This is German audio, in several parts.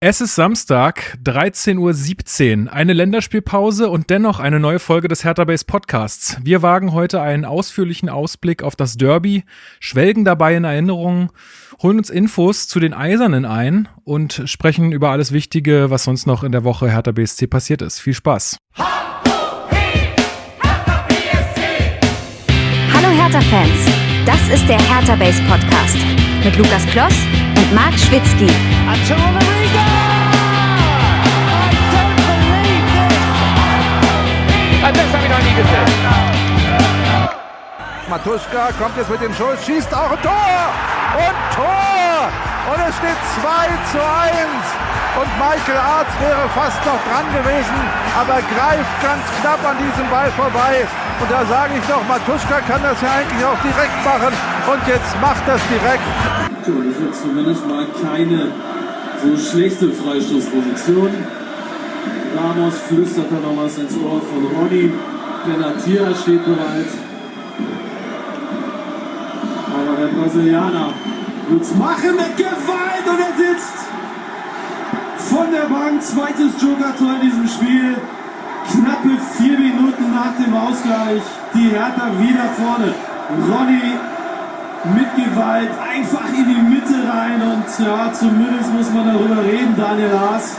Es ist Samstag, 13.17 Uhr, eine Länderspielpause und dennoch eine neue Folge des Hertha Base Podcasts. Wir wagen heute einen ausführlichen Ausblick auf das Derby, schwelgen dabei in Erinnerungen, holen uns Infos zu den Eisernen ein und sprechen über alles Wichtige, was sonst noch in der Woche Hertha BSC passiert ist. Viel Spaß. Hallo Hertha-Fans, das ist der Hertha Base Podcast mit Lukas Kloss und Marc Schwitzky. Das habe ich noch nie gesehen. Matuschka kommt jetzt mit dem Schuss, schießt auch ein Tor! Und Tor! Und es steht 2 zu 1. Und Michael Arzt wäre fast noch dran gewesen, aber greift ganz knapp an diesem Ball vorbei. Und da sage ich doch, Matuschka kann das ja eigentlich auch direkt machen. Und jetzt macht das direkt. Das ist jetzt zumindest mal keine so schlechte Freistoßposition. Ramos flüstert da noch was ins Ohr von Ronny. Benatia steht bereit. Aber der Brasilianer wird's machen mit Gewalt und er sitzt von der Bank. Zweites Joker-Tor in diesem Spiel. Knappe vier Minuten nach dem Ausgleich. Die Hertha wieder vorne. Ronny mit Gewalt einfach in die Mitte rein und ja, zumindest muss man darüber reden, Daniel Haas.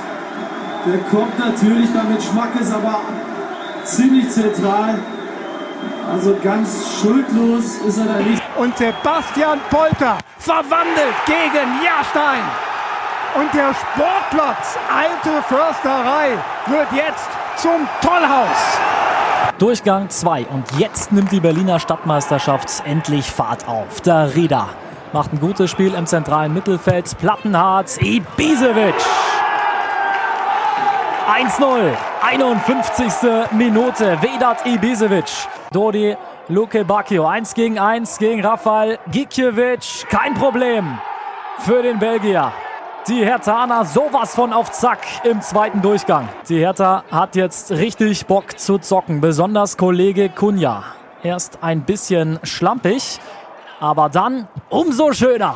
Der kommt natürlich damit Schmackes, aber ziemlich zentral. Also ganz schuldlos ist er da nicht. Und Sebastian Polter verwandelt gegen Jahrstein. Und der Sportplatz Alte Försterei wird jetzt zum Tollhaus. Durchgang 2 und jetzt nimmt die Berliner Stadtmeisterschaft endlich Fahrt auf. Der Rieder macht ein gutes Spiel im zentralen Mittelfeld. Plattenhardt, Ibisevic. 1-0, 51. Minute. Vedat Ibisevic. Dodi Luke Bacchio. 1 gegen 1 gegen Rafael Gikiewicz. Kein Problem für den Belgier. Die Herthaner sowas von auf Zack im zweiten Durchgang. Die Hertha hat jetzt richtig Bock zu zocken, besonders Kollege Kunja. Erst ein bisschen schlampig, aber dann umso schöner.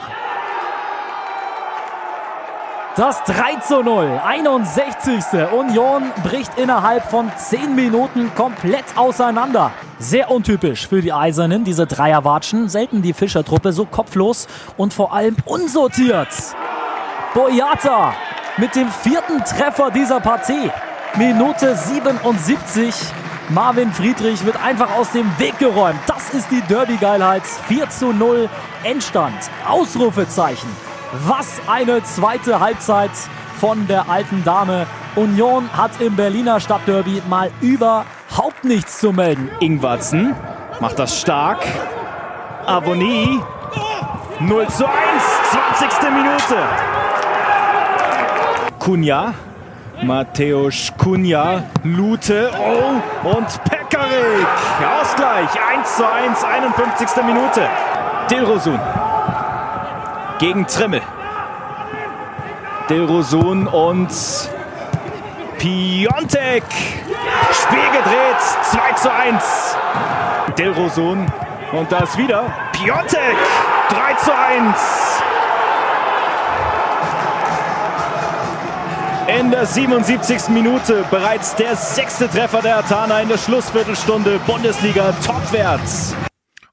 Das 3 zu 0, 61. Union bricht innerhalb von 10 Minuten komplett auseinander. Sehr untypisch für die Eisernen, diese Dreierwatschen. Selten die Fischertruppe so kopflos und vor allem unsortiert. Boyata mit dem vierten Treffer dieser Partie. Minute 77. Marvin Friedrich wird einfach aus dem Weg geräumt. Das ist die Derby-Geilheit. 4 zu 0 Endstand. Ausrufezeichen. Was eine zweite Halbzeit von der alten Dame. Union hat im Berliner Stadtderby mal überhaupt nichts zu melden. Ingwarzen macht das stark. Avoni 0 zu 1, 20. Minute. Kunja, Mateusz Kunja, Lute, oh, und Pekarik. Ausgleich, 1 zu 1, 51. Minute. Dilrosun gegen Trimmel. Dilrosun und Piontek. Spiel gedreht, 2 zu 1. Dilrosun und das wieder Piontek, 3 zu 1. In der 77. Minute bereits der sechste Treffer der Atana in der Schlussviertelstunde Bundesliga topwärts.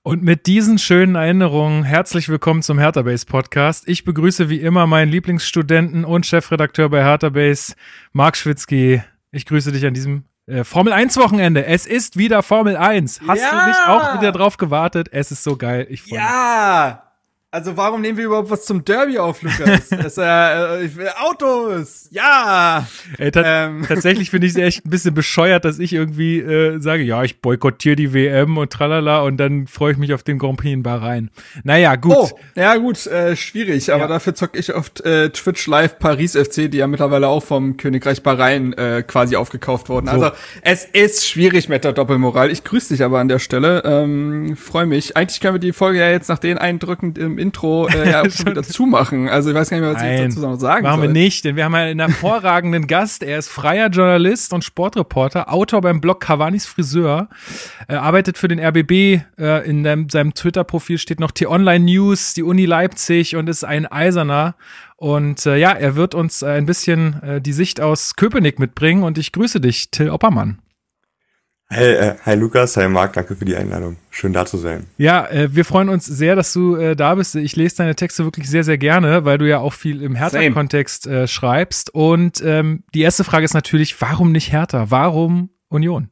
Und mit diesen schönen Erinnerungen herzlich willkommen zum Hertha Base Podcast. Ich begrüße wie immer meinen Lieblingsstudenten und Chefredakteur bei Hertha Base, Marc Schwitzky. Ich grüße dich an diesem äh, Formel 1 Wochenende. Es ist wieder Formel 1. Hast Ja! du nicht auch wieder drauf gewartet? Es ist so geil. Ich freue mich. Also warum nehmen wir überhaupt was zum Derby auf, Lukas? das, äh, ich will Autos! Ja! Ey, ta Ähm. Tatsächlich finde ich es echt ein bisschen bescheuert, dass ich irgendwie äh, sage, ja, ich boykottiere die WM und tralala und dann freue ich mich auf den Grand Prix in Bahrain. Naja, gut. Oh, ja gut, äh, schwierig, aber Ja. dafür zocke ich auf äh, Twitch Live Paris FC, die ja mittlerweile auch vom Königreich Bahrain äh, quasi aufgekauft wurden. So. Also es ist schwierig mit der Doppelmoral. Ich grüße dich aber an der Stelle, ähm, freue mich. Eigentlich können wir die Folge ja jetzt nach den Eindrücken im Intro äh, ja schon wieder zumachen. Also ich weiß gar nicht mehr, was ich Nein, dazu noch sagen machen soll. wir nicht, denn wir haben einen hervorragenden Gast. Er ist freier Journalist und Sportreporter, Autor beim Blog Cavani's Friseur, er arbeitet für den RBB. Äh, in dem, seinem Twitter-Profil steht noch T-Online News, die Uni Leipzig und ist ein Eiserner. Und äh, ja, er wird uns äh, ein bisschen äh, die Sicht aus Köpenick mitbringen und ich grüße dich, Till Oppermann. Hey, äh, hi Lukas, hi Marc, danke für die Einladung. Schön da zu sein. Ja, äh, wir freuen uns sehr, dass du äh, da bist. Ich lese deine Texte wirklich sehr, sehr gerne, weil du ja auch viel im Hertha-Kontext äh, schreibst. Und ähm, die erste Frage ist natürlich, warum nicht Hertha? Warum Union?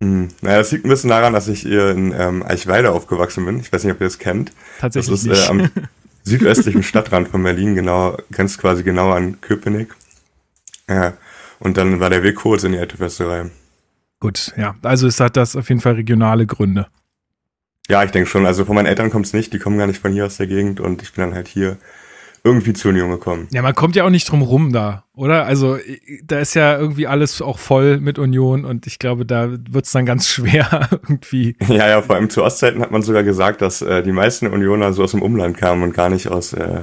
Hm, naja, das liegt ein bisschen daran, dass ich hier in ähm, Eichweiler aufgewachsen bin. Ich weiß nicht, ob ihr das kennt. Tatsächlich das ist äh, am südöstlichen Stadtrand von Berlin, genau, grenzt quasi genau an Köpenick. Ja, und dann war der Weg kurz in die alte Fässerei. Gut, ja. Also es hat das auf jeden Fall regionale Gründe. Ja, ich denke schon. Also von meinen Eltern kommt es nicht, die kommen gar nicht von hier aus der Gegend und ich bin dann halt hier irgendwie zu Union gekommen. Ja, man kommt ja auch nicht drum rum da, oder? Also da ist ja irgendwie alles auch voll mit Union und ich glaube, da wird es dann ganz schwer irgendwie. Ja, ja, vor allem zu Ostzeiten hat man sogar gesagt, dass äh, die meisten Unioner so aus dem Umland kamen und gar nicht aus äh,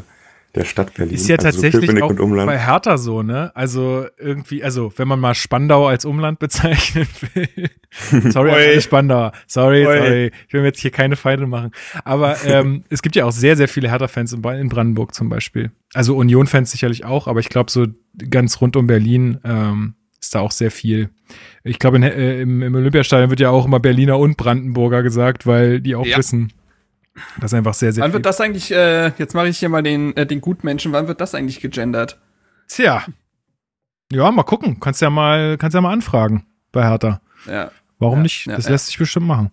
der Stadt Berlin. Ist ja also tatsächlich so auch bei Hertha so, ne? Also irgendwie, also wenn man mal Spandau als Umland bezeichnen will. sorry, alle Spandauer. Sorry, Oi. sorry. Ich will mir jetzt hier keine Feinde machen. Aber ähm, es gibt ja auch sehr, sehr viele Hertha-Fans in, in, Brandenburg zum Beispiel. Also Union-Fans sicherlich auch, aber ich glaube so ganz rund um Berlin ähm, ist da auch sehr viel. Ich glaube, äh, im, im Olympiastadion wird ja auch immer Berliner und Brandenburger gesagt, weil die auch ja. wissen, das ist einfach sehr, sehr Wann wird das eigentlich, äh, jetzt mache ich hier mal den, äh, den Gutmenschen, wann wird das eigentlich gegendert? Tja. Ja, mal gucken. Kannst ja mal, kannst ja mal anfragen bei Hertha. Ja. Warum ja, nicht? Ja, das ja. lässt sich bestimmt machen.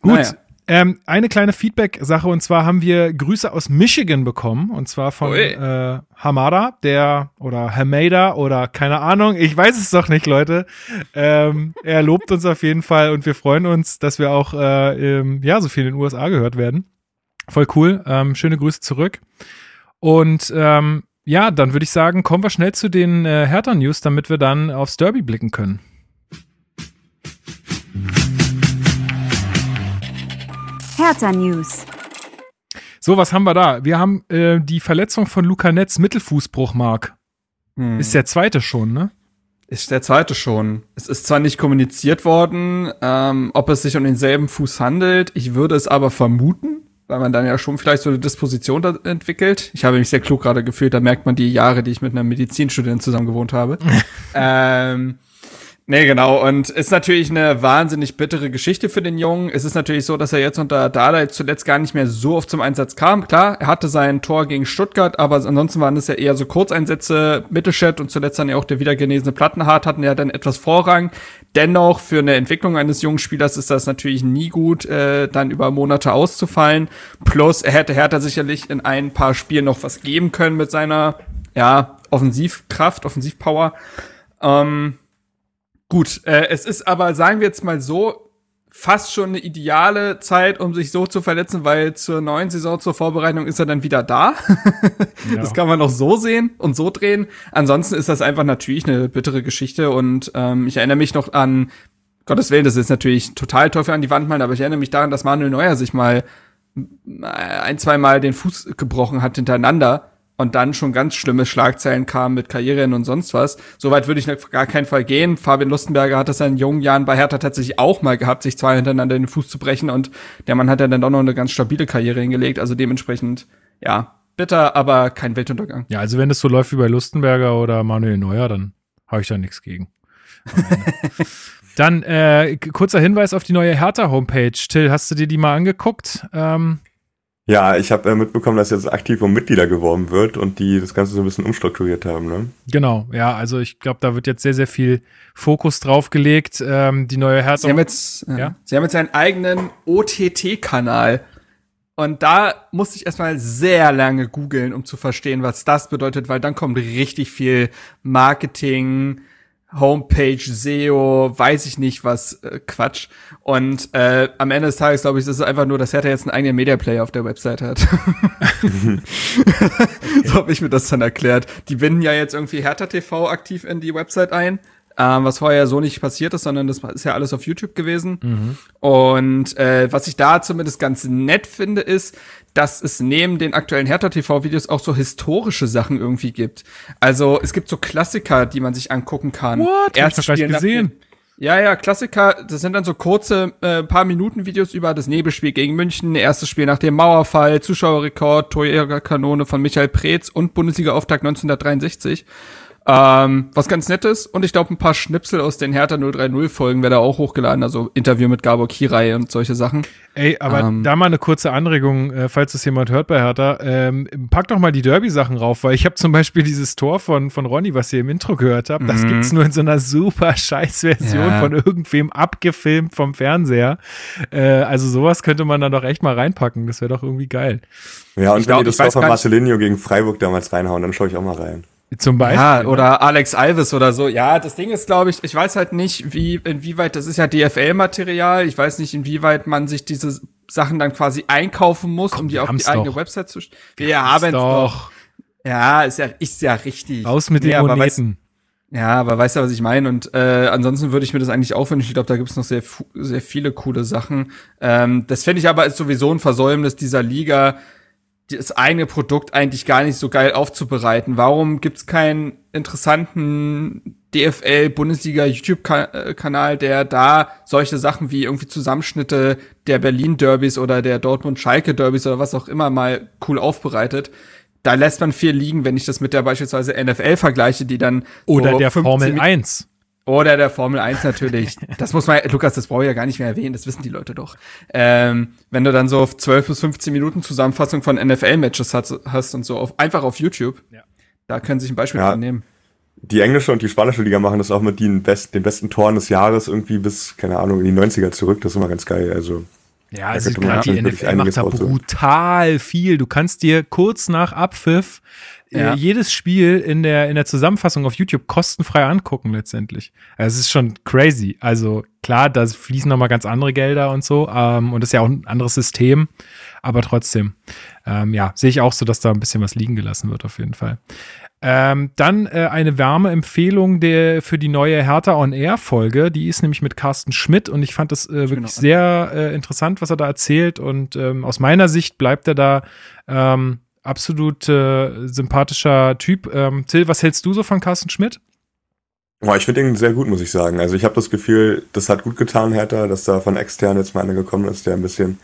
Gut. Naja. Ähm, eine kleine Feedback-Sache und zwar haben wir Grüße aus Michigan bekommen und zwar von äh, Hamada, der oder Hamada oder keine Ahnung, ich weiß es doch nicht, Leute. Ähm, er lobt uns auf jeden Fall und wir freuen uns, dass wir auch äh, im, ja so viel in den USA gehört werden. Voll cool. Ähm, schöne Grüße zurück. Und ähm, ja, dann würde ich sagen, kommen wir schnell zu den äh, Hertha-News, damit wir dann aufs Derby blicken können. Hertha News. So, was haben wir da? Wir haben äh, die Verletzung von Luca Netz, Mittelfußbruch, Mark. Hm. Ist der zweite schon, ne? Ist der zweite schon. Es ist zwar nicht kommuniziert worden, ähm, ob es sich um denselben Fuß handelt. Ich würde es aber vermuten, weil man dann ja schon vielleicht so eine Disposition da entwickelt. Ich habe mich sehr klug gerade gefühlt, da merkt man die Jahre, die ich mit einer Medizinstudentin zusammen gewohnt habe. ähm, Nee, genau. Und ist natürlich eine wahnsinnig bittere Geschichte für den Jungen. Es ist natürlich so, dass er jetzt unter Dada zuletzt gar nicht mehr so oft zum Einsatz kam. Klar, er hatte sein Tor gegen Stuttgart, aber ansonsten waren es ja eher so Kurzeinsätze. Mittelstädt und zuletzt dann ja auch der wiedergenesene Plattenhardt hatten ja dann etwas Vorrang. Dennoch, für eine Entwicklung eines jungen Spielers ist das natürlich nie gut, äh, dann über Monate auszufallen. Plus, er hätte Hertha sicherlich in ein paar Spielen noch was geben können mit seiner, ja, Offensivkraft, Offensivpower. Ähm, Gut, äh, es ist aber, sagen wir jetzt mal so, fast schon eine ideale Zeit, um sich so zu verletzen, weil zur neuen Saison, zur Vorbereitung ist er dann wieder da. ja. Das kann man noch so sehen und so drehen. Ansonsten ist das einfach natürlich eine bittere Geschichte und ähm, ich erinnere mich noch an, Gottes Willen, das ist natürlich total Teufel an die Wand malen, aber ich erinnere mich daran, dass Manuel Neuer sich mal ein, zwei Mal den Fuß gebrochen hat hintereinander und dann schon ganz schlimme Schlagzeilen kamen mit Karrieren und sonst was. Soweit würde ich auf gar keinen Fall gehen. Fabian Lustenberger hat das in jungen Jahren bei Hertha tatsächlich auch mal gehabt, sich zwei hintereinander den Fuß zu brechen und der Mann hat ja dann doch noch eine ganz stabile Karriere hingelegt. Also dementsprechend, ja, bitter, aber kein Weltuntergang. Ja, also wenn es so läuft wie bei Lustenberger oder Manuel Neuer, dann habe ich da nichts gegen. dann äh, kurzer Hinweis auf die neue Hertha-Homepage. Till, hast du dir die mal angeguckt? Ähm ja, ich habe äh, mitbekommen, dass jetzt aktiv um Mitglieder geworben wird und die das Ganze so ein bisschen umstrukturiert haben, ne? Genau, ja, also ich glaube, da wird jetzt sehr, sehr viel Fokus drauf gelegt. Ähm, die neue Hertha. Sie haben jetzt, äh, ja? Sie haben jetzt einen eigenen OTT-Kanal. Und da musste ich erstmal sehr lange googeln, um zu verstehen, was das bedeutet, weil dann kommt richtig viel Marketing, Homepage, SEO, weiß ich nicht was, äh, Quatsch. Und äh, am Ende des Tages glaube ich, ist es einfach nur, dass Hertha jetzt einen eigenen Media Player auf der Website hat. okay. So habe ich mir das dann erklärt. Die binden ja jetzt irgendwie Hertha TV aktiv in die Website ein. Ähm, was vorher so nicht passiert ist, sondern das ist ja alles auf YouTube gewesen. Mhm. Und äh, was ich da zumindest ganz nett finde, ist, dass es neben den aktuellen Hertha-TV-Videos auch so historische Sachen irgendwie gibt. Also es gibt so Klassiker, die man sich angucken kann. What? Erst Hab ich gesehen. Ja, ja, Klassiker, das sind dann so kurze äh, paar Minuten Videos über das Nebelspiel gegen München, erstes Spiel nach dem Mauerfall, Zuschauerrekord, Torjägerkanone von Michael Preetz und Bundesliga-Auftakt 1963. Ähm, was ganz nettes und ich glaube ein paar Schnipsel aus den Hertha 030 Folgen wäre da auch hochgeladen, also Interview mit Gabor Kirai und solche Sachen. Ey, aber ähm, da mal eine kurze Anregung, äh, falls das jemand hört bei Hertha, ähm, pack doch mal die Derby-Sachen rauf, weil ich habe zum Beispiel dieses Tor von, von Ronny, was ihr im Intro gehört habt, das mhm. gibt's nur in so einer super scheiß Version ja. von irgendwem abgefilmt vom Fernseher. Äh, also sowas könnte man da doch echt mal reinpacken, das wäre doch irgendwie geil. Ja, und ich wenn glaub, ihr das Tor von Marcelinho gegen Freiburg damals reinhauen, dann schaue ich auch mal rein. Zum Beispiel. Ja, oder Alex Alves oder so. Ja, das Ding ist, glaube ich, ich weiß halt nicht, wie, inwieweit, das ist ja DFL-Material. Ich weiß nicht, inwieweit man sich diese Sachen dann quasi einkaufen muss, Komm, um die auf die eigene doch. Website zu stellen. Wir, wir haben es doch. Ja, ist ja, ist ja richtig. Raus mit den Moneten. Ja, aber weißt du, was ich meine? Und äh, ansonsten würde ich mir das eigentlich auch wünschen. Ich glaube, da gibt es noch sehr, sehr viele coole Sachen. Ähm, das fände ich aber ist sowieso ein Versäumnis dieser Liga, das eigene Produkt eigentlich gar nicht so geil aufzubereiten. Warum gibt's keinen interessanten DFL Bundesliga YouTube-Kanal, der da solche Sachen wie irgendwie Zusammenschnitte der Berlin Derbys oder der Dortmund Schalke Derbys oder was auch immer mal cool aufbereitet? Da lässt man viel liegen, wenn ich das mit der beispielsweise NFL vergleiche, die dann oder der Formel 1 oder der Formel 1 natürlich. Das muss man, Lukas, das brauche ich ja gar nicht mehr erwähnen, das wissen die Leute doch. Ähm, wenn du dann so 12 bis 15 Minuten Zusammenfassung von NFL-Matches hast, hast, und so auf, einfach auf YouTube, ja. da können sich ein Beispiel ja. nehmen. Die englische und die spanische Liga machen das auch mit den, best, den besten Toren des Jahres irgendwie bis, keine Ahnung, in die 90er zurück. Das ist immer ganz geil. Also ja, also gerade die NFL macht da brutal viel. Du kannst dir kurz nach Abpfiff ja. jedes Spiel in der, in der Zusammenfassung auf YouTube kostenfrei angucken letztendlich. Also es ist schon crazy. Also klar, da fließen nochmal ganz andere Gelder und so ähm, und das ist ja auch ein anderes System, aber trotzdem, ähm, ja, sehe ich auch so, dass da ein bisschen was liegen gelassen wird auf jeden Fall. Ähm, dann äh, eine Wärmeempfehlung der, für die neue Hertha On Air Folge. Die ist nämlich mit Carsten Schmidt und ich fand das äh, wirklich genau. sehr äh, interessant, was er da erzählt. Und ähm, aus meiner Sicht bleibt er da ähm, absolut äh, sympathischer Typ. Ähm, Till, was hältst du so von Carsten Schmidt? Boah, ich finde ihn sehr gut, muss ich sagen. Also ich habe das Gefühl, das hat gut getan, Hertha, dass da von extern jetzt mal einer gekommen ist, der ein bisschen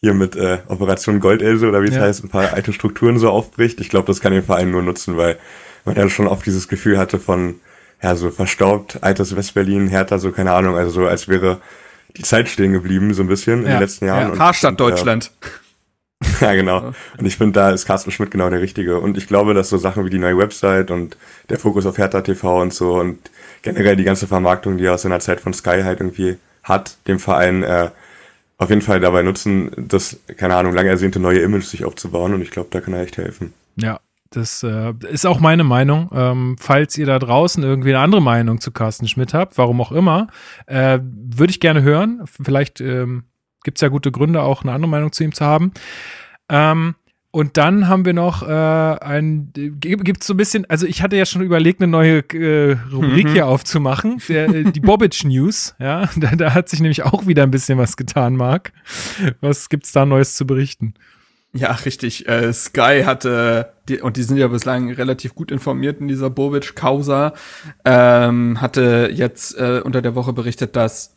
hier mit äh, Operation Goldelse oder wie es ja. heißt, ein paar alte Strukturen so aufbricht. Ich glaube, das kann den Verein nur nutzen, weil man ja schon oft dieses Gefühl hatte von, ja, so verstaubt, altes Westberlin, Hertha, so keine Ahnung, also so als wäre die Zeit stehen geblieben, so ein bisschen ja. in den letzten Jahren. Ja, Karstadt Deutschland. Äh, ja, genau. Und ich finde, da ist Carsten Schmidt genau der Richtige. Und ich glaube, dass so Sachen wie die neue Website und der Fokus auf Hertha TV und so und generell die ganze Vermarktung, die er aus seiner Zeit von Sky halt irgendwie hat, dem Verein äh, auf jeden Fall dabei nutzen, das, keine Ahnung, lang ersehnte neue Image sich aufzubauen. Und ich glaube, da kann er echt helfen. Ja, das äh, ist auch meine Meinung. Ähm, falls ihr da draußen irgendwie eine andere Meinung zu Carsten Schmidt habt, warum auch immer, äh, würde ich gerne hören. Vielleicht ähm, gibt es ja gute Gründe, auch eine andere Meinung zu ihm zu haben. Ähm, und dann haben wir noch äh, ein, gibt es so ein bisschen, also ich hatte ja schon überlegt, eine neue äh, Rubrik mhm. hier aufzumachen, der, äh, die Bobic News, ja, da, da, hat sich nämlich auch wieder ein bisschen was getan, Marc. Was gibt's da Neues zu berichten? Ja, richtig. Äh, Sky hatte, die, und die sind ja bislang relativ gut informiert in dieser Bobic-Causa, ähm, hatte jetzt äh, unter der Woche berichtet, dass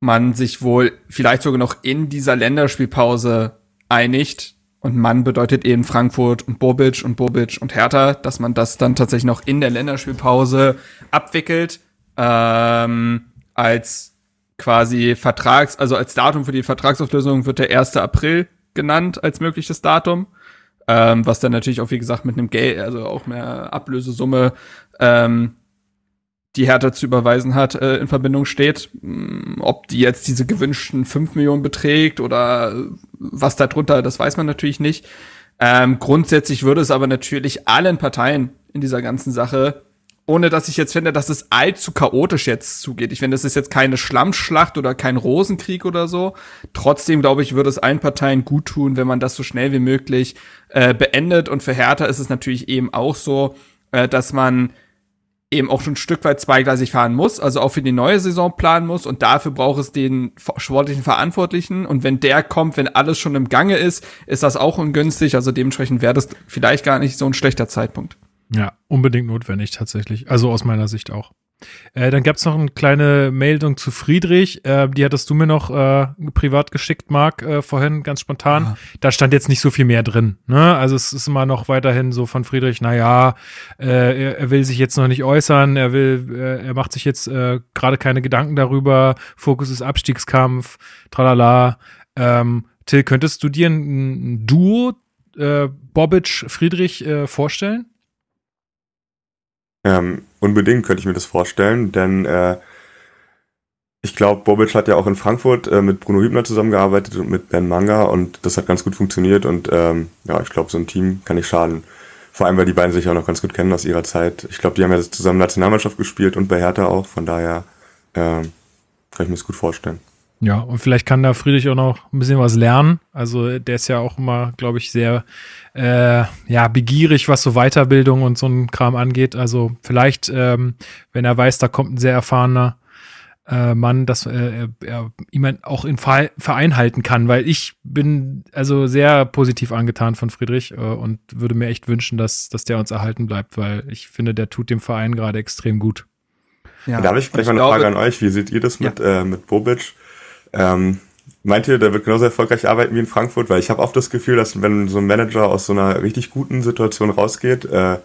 man sich wohl vielleicht sogar noch in dieser Länderspielpause einigt. Und Mann bedeutet eben Frankfurt und Bobic und Bobic und Hertha, dass man das dann tatsächlich noch in der Länderspielpause abwickelt. Ähm, als quasi Vertrags, also als Datum für die Vertragsauflösung wird der 1. April genannt als mögliches Datum. Ähm, was dann natürlich auch, wie gesagt, mit einem Geld, also auch mehr Ablösesumme ähm, die Hertha zu überweisen hat, äh, in Verbindung steht. Mm, ob die jetzt diese gewünschten 5 Millionen beträgt oder was da drunter, das weiß man natürlich nicht. Ähm, grundsätzlich würde es aber natürlich allen Parteien in dieser ganzen Sache, ohne dass ich jetzt finde, dass es allzu chaotisch jetzt zugeht. Ich finde, es ist jetzt keine Schlammschlacht oder kein Rosenkrieg oder so. Trotzdem, glaube ich, würde es allen Parteien gut tun, wenn man das so schnell wie möglich äh, beendet. Und für Hertha ist es natürlich eben auch so, äh, dass man eben auch schon ein Stück weit zweigleisig fahren muss, also auch für die neue Saison planen muss und dafür braucht es den sportlichen Verantwortlichen und wenn der kommt, wenn alles schon im Gange ist, ist das auch ungünstig, also dementsprechend wäre das vielleicht gar nicht so ein schlechter Zeitpunkt. Ja, unbedingt notwendig tatsächlich, also aus meiner Sicht auch. Äh, dann gab es noch eine kleine Meldung zu Friedrich. Äh, die hattest du mir noch äh, privat geschickt, Marc, äh, vorhin, ganz spontan. Ja. Da stand jetzt nicht so viel mehr drin. Ne? Also es ist immer noch weiterhin so von Friedrich, naja, äh, er, er will sich jetzt noch nicht äußern, er will, äh, er macht sich jetzt äh, gerade keine Gedanken darüber. Fokus ist Abstiegskampf, tralala. Ähm, Till, könntest du dir ein, ein Duo äh, Bobic-Friedrich äh, vorstellen? Ähm, unbedingt könnte ich mir das vorstellen, denn äh, ich glaube, Bobic hat ja auch in Frankfurt äh, mit Bruno Hübner zusammengearbeitet und mit Ben Manga und das hat ganz gut funktioniert und ähm, ja, ich glaube, so ein Team kann nicht schaden. Vor allem, weil die beiden sich auch noch ganz gut kennen aus ihrer Zeit. Ich glaube, die haben ja zusammen Nationalmannschaft gespielt und bei Hertha auch, von daher äh, kann ich mir das gut vorstellen. Ja, und vielleicht kann da Friedrich auch noch ein bisschen was lernen. Also der ist ja auch immer, glaube ich, sehr äh, ja, begierig, was so Weiterbildung und so ein Kram angeht. Also vielleicht, ähm, wenn er weiß, da kommt ein sehr erfahrener äh, Mann, dass äh, er ihm auch im Verein halten kann, weil ich bin also sehr positiv angetan von Friedrich äh, und würde mir echt wünschen, dass, dass der uns erhalten bleibt, weil ich finde, der tut dem Verein gerade extrem gut. Ja. Da habe ich gleich mal eine glaube, Frage an euch. Wie seht ihr das mit, ja. äh, mit Bobic? Ähm, meint ihr, der wird genauso erfolgreich arbeiten wie in Frankfurt? Weil ich habe oft das Gefühl, dass wenn so ein Manager aus so einer richtig guten Situation rausgeht, äh,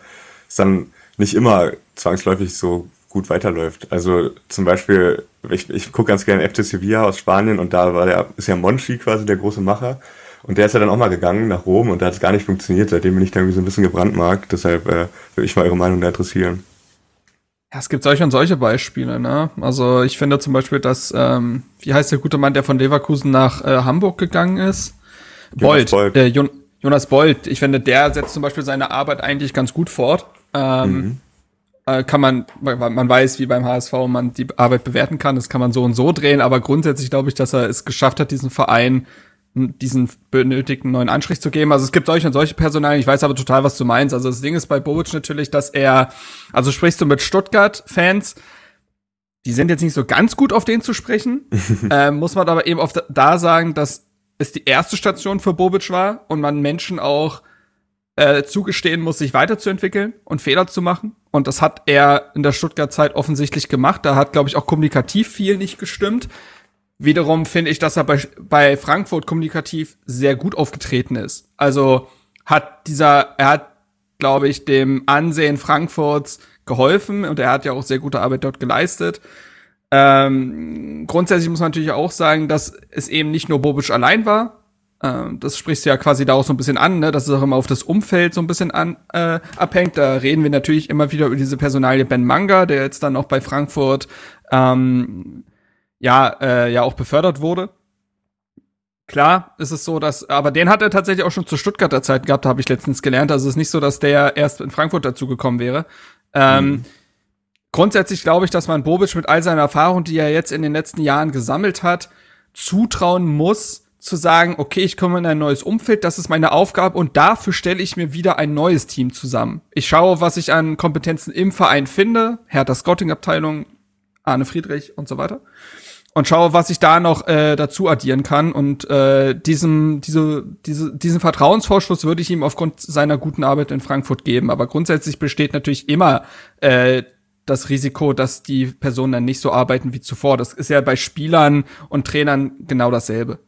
es dann nicht immer zwangsläufig so gut weiterläuft. Also zum Beispiel, ich, ich gucke ganz gerne FC Sevilla aus Spanien und da war der, ist ja Monchi quasi der große Macher. Und der ist ja dann auch mal gegangen nach Rom und da hat es gar nicht funktioniert. Seitdem bin ich da irgendwie so ein bisschen gebrandmarkt. Deshalb äh, würde ich mal eure Meinung da interessieren. Ja, es gibt solche und solche Beispiele, ne? Also ich finde zum Beispiel, dass, ähm, wie heißt der gute Mann, der von Leverkusen nach äh, Hamburg gegangen ist? Bold. Bold. Äh, Jon Jonas Bold. Ich finde, der setzt zum Beispiel seine Arbeit eigentlich ganz gut fort. Ähm, mhm. äh, kann man, man weiß, wie beim HSV man die Arbeit bewerten kann, das kann man so und so drehen, aber grundsätzlich glaube ich, dass er es geschafft hat, diesen Verein diesen benötigten neuen Anstrich zu geben. Also es gibt solche und solche Personalien. Ich weiß aber total, was du meinst. Also das Ding ist bei Bobic natürlich, dass er, also sprichst du mit Stuttgart-Fans, die sind jetzt nicht so ganz gut auf den zu sprechen. ähm, muss man aber eben auf da sagen, dass es die erste Station für Bobic war und man Menschen auch äh, zugestehen muss, sich weiterzuentwickeln und Fehler zu machen. Und das hat er in der Stuttgart-Zeit offensichtlich gemacht. Da hat, glaube ich, auch kommunikativ viel nicht gestimmt. Wiederum finde ich, dass er bei, bei Frankfurt kommunikativ sehr gut aufgetreten ist. Also hat dieser, er hat, glaube ich, dem Ansehen Frankfurts geholfen und er hat ja auch sehr gute Arbeit dort geleistet. Ähm, grundsätzlich muss man natürlich auch sagen, dass es eben nicht nur Bobic allein war. Ähm, das sprichst du ja quasi da auch so ein bisschen an, ne? dass es auch immer auf das Umfeld so ein bisschen an, äh, abhängt. Da reden wir natürlich immer wieder über diese Personalie Ben Manga, der jetzt dann auch bei Frankfurt ähm, ja, äh, ja auch befördert wurde. Klar ist es so, dass, aber den hat er tatsächlich auch schon zu Stuttgarter Zeit gehabt, habe ich letztens gelernt. Also es ist nicht so, dass der erst in Frankfurt dazugekommen wäre. Ähm, mhm. Grundsätzlich glaube ich, dass man Bobic mit all seiner Erfahrung, die er jetzt in den letzten Jahren gesammelt hat, zutrauen muss, zu sagen, okay, ich komme in ein neues Umfeld, das ist meine Aufgabe und dafür stelle ich mir wieder ein neues Team zusammen. Ich schaue, was ich an Kompetenzen im Verein finde, Hertha Scouting-Abteilung, Arne Friedrich und so weiter und schaue, was ich da noch äh, dazu addieren kann. Und äh, diesem, diese, diese, diesen Vertrauensvorschuss würde ich ihm aufgrund seiner guten Arbeit in Frankfurt geben. Aber grundsätzlich besteht natürlich immer äh, das Risiko, dass die Personen dann nicht so arbeiten wie zuvor. Das ist ja bei Spielern und Trainern genau dasselbe.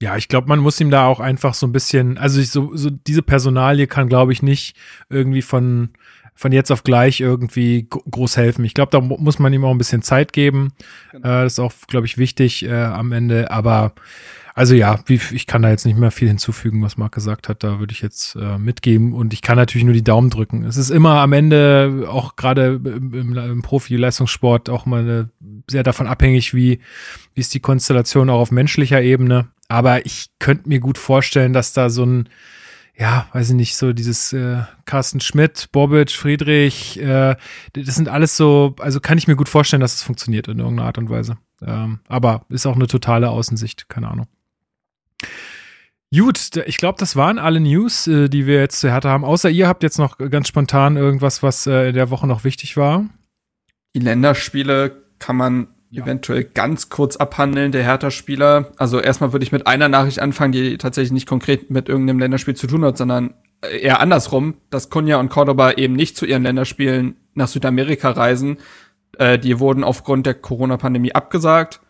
Ja, ich glaube, man muss ihm da auch einfach so ein bisschen, also ich, so, so diese Personalie kann, glaube ich, nicht irgendwie von von jetzt auf gleich irgendwie groß helfen. Ich glaube, da muss man ihm auch ein bisschen Zeit geben. Genau. Äh, das ist auch, glaube ich, wichtig äh, am Ende. Aber also ja, wie, ich kann da jetzt nicht mehr viel hinzufügen, was Marc gesagt hat. Da würde ich jetzt äh, mitgeben. Und ich kann natürlich nur die Daumen drücken. Es ist immer am Ende, auch gerade im, im, Profi-Leistungssport, auch mal sehr davon abhängig, wie, wie ist die Konstellation auch auf menschlicher Ebene. Aber ich könnte mir gut vorstellen, dass da so ein ja, weiß ich nicht, so dieses äh, Carsten Schmidt, Bobic, Friedrich, äh, das sind alles so, also kann ich mir gut vorstellen, dass es funktioniert in irgendeiner Art und Weise. Ähm, aber ist auch eine totale Außensicht, keine Ahnung. Gut, ich glaube, das waren alle News, äh, die wir jetzt zu Hertha haben. Außer ihr habt jetzt noch ganz spontan irgendwas, was äh, in der Woche noch wichtig war. Die Länderspiele kann man ja. eventuell ganz kurz abhandeln, der Hertha-Spieler. Also erstmal würde ich mit einer Nachricht anfangen, die tatsächlich nicht konkret mit irgendeinem Länderspiel zu tun hat, sondern eher andersrum, dass Kunja und Cordoba eben nicht zu ihren Länderspielen nach Südamerika reisen. Äh, die wurden aufgrund der Corona-Pandemie abgesagt.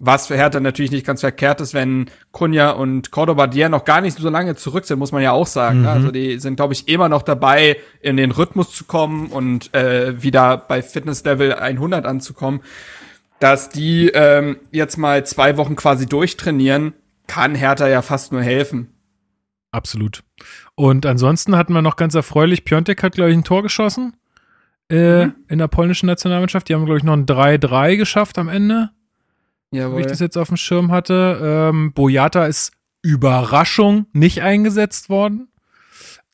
Was für Hertha natürlich nicht ganz verkehrt ist, wenn Kunja und Cordoba, die ja noch gar nicht so lange zurück sind, muss man ja auch sagen. Ne? Mhm. Also die sind, glaube ich, immer noch dabei, in den Rhythmus zu kommen und äh, wieder bei Fitness-Level 100 anzukommen. Dass die ähm, jetzt mal zwei Wochen quasi durchtrainieren, kann Hertha ja fast nur helfen. Absolut. Und ansonsten hatten wir noch ganz erfreulich, Piontek hat, glaube ich, ein Tor geschossen äh, Mhm. in der polnischen Nationalmannschaft. Die haben, glaube ich, noch ein 3-3 geschafft am Ende, wie Jawohl. ich das jetzt auf dem Schirm hatte. Ähm, Boyata ist Überraschung nicht eingesetzt worden.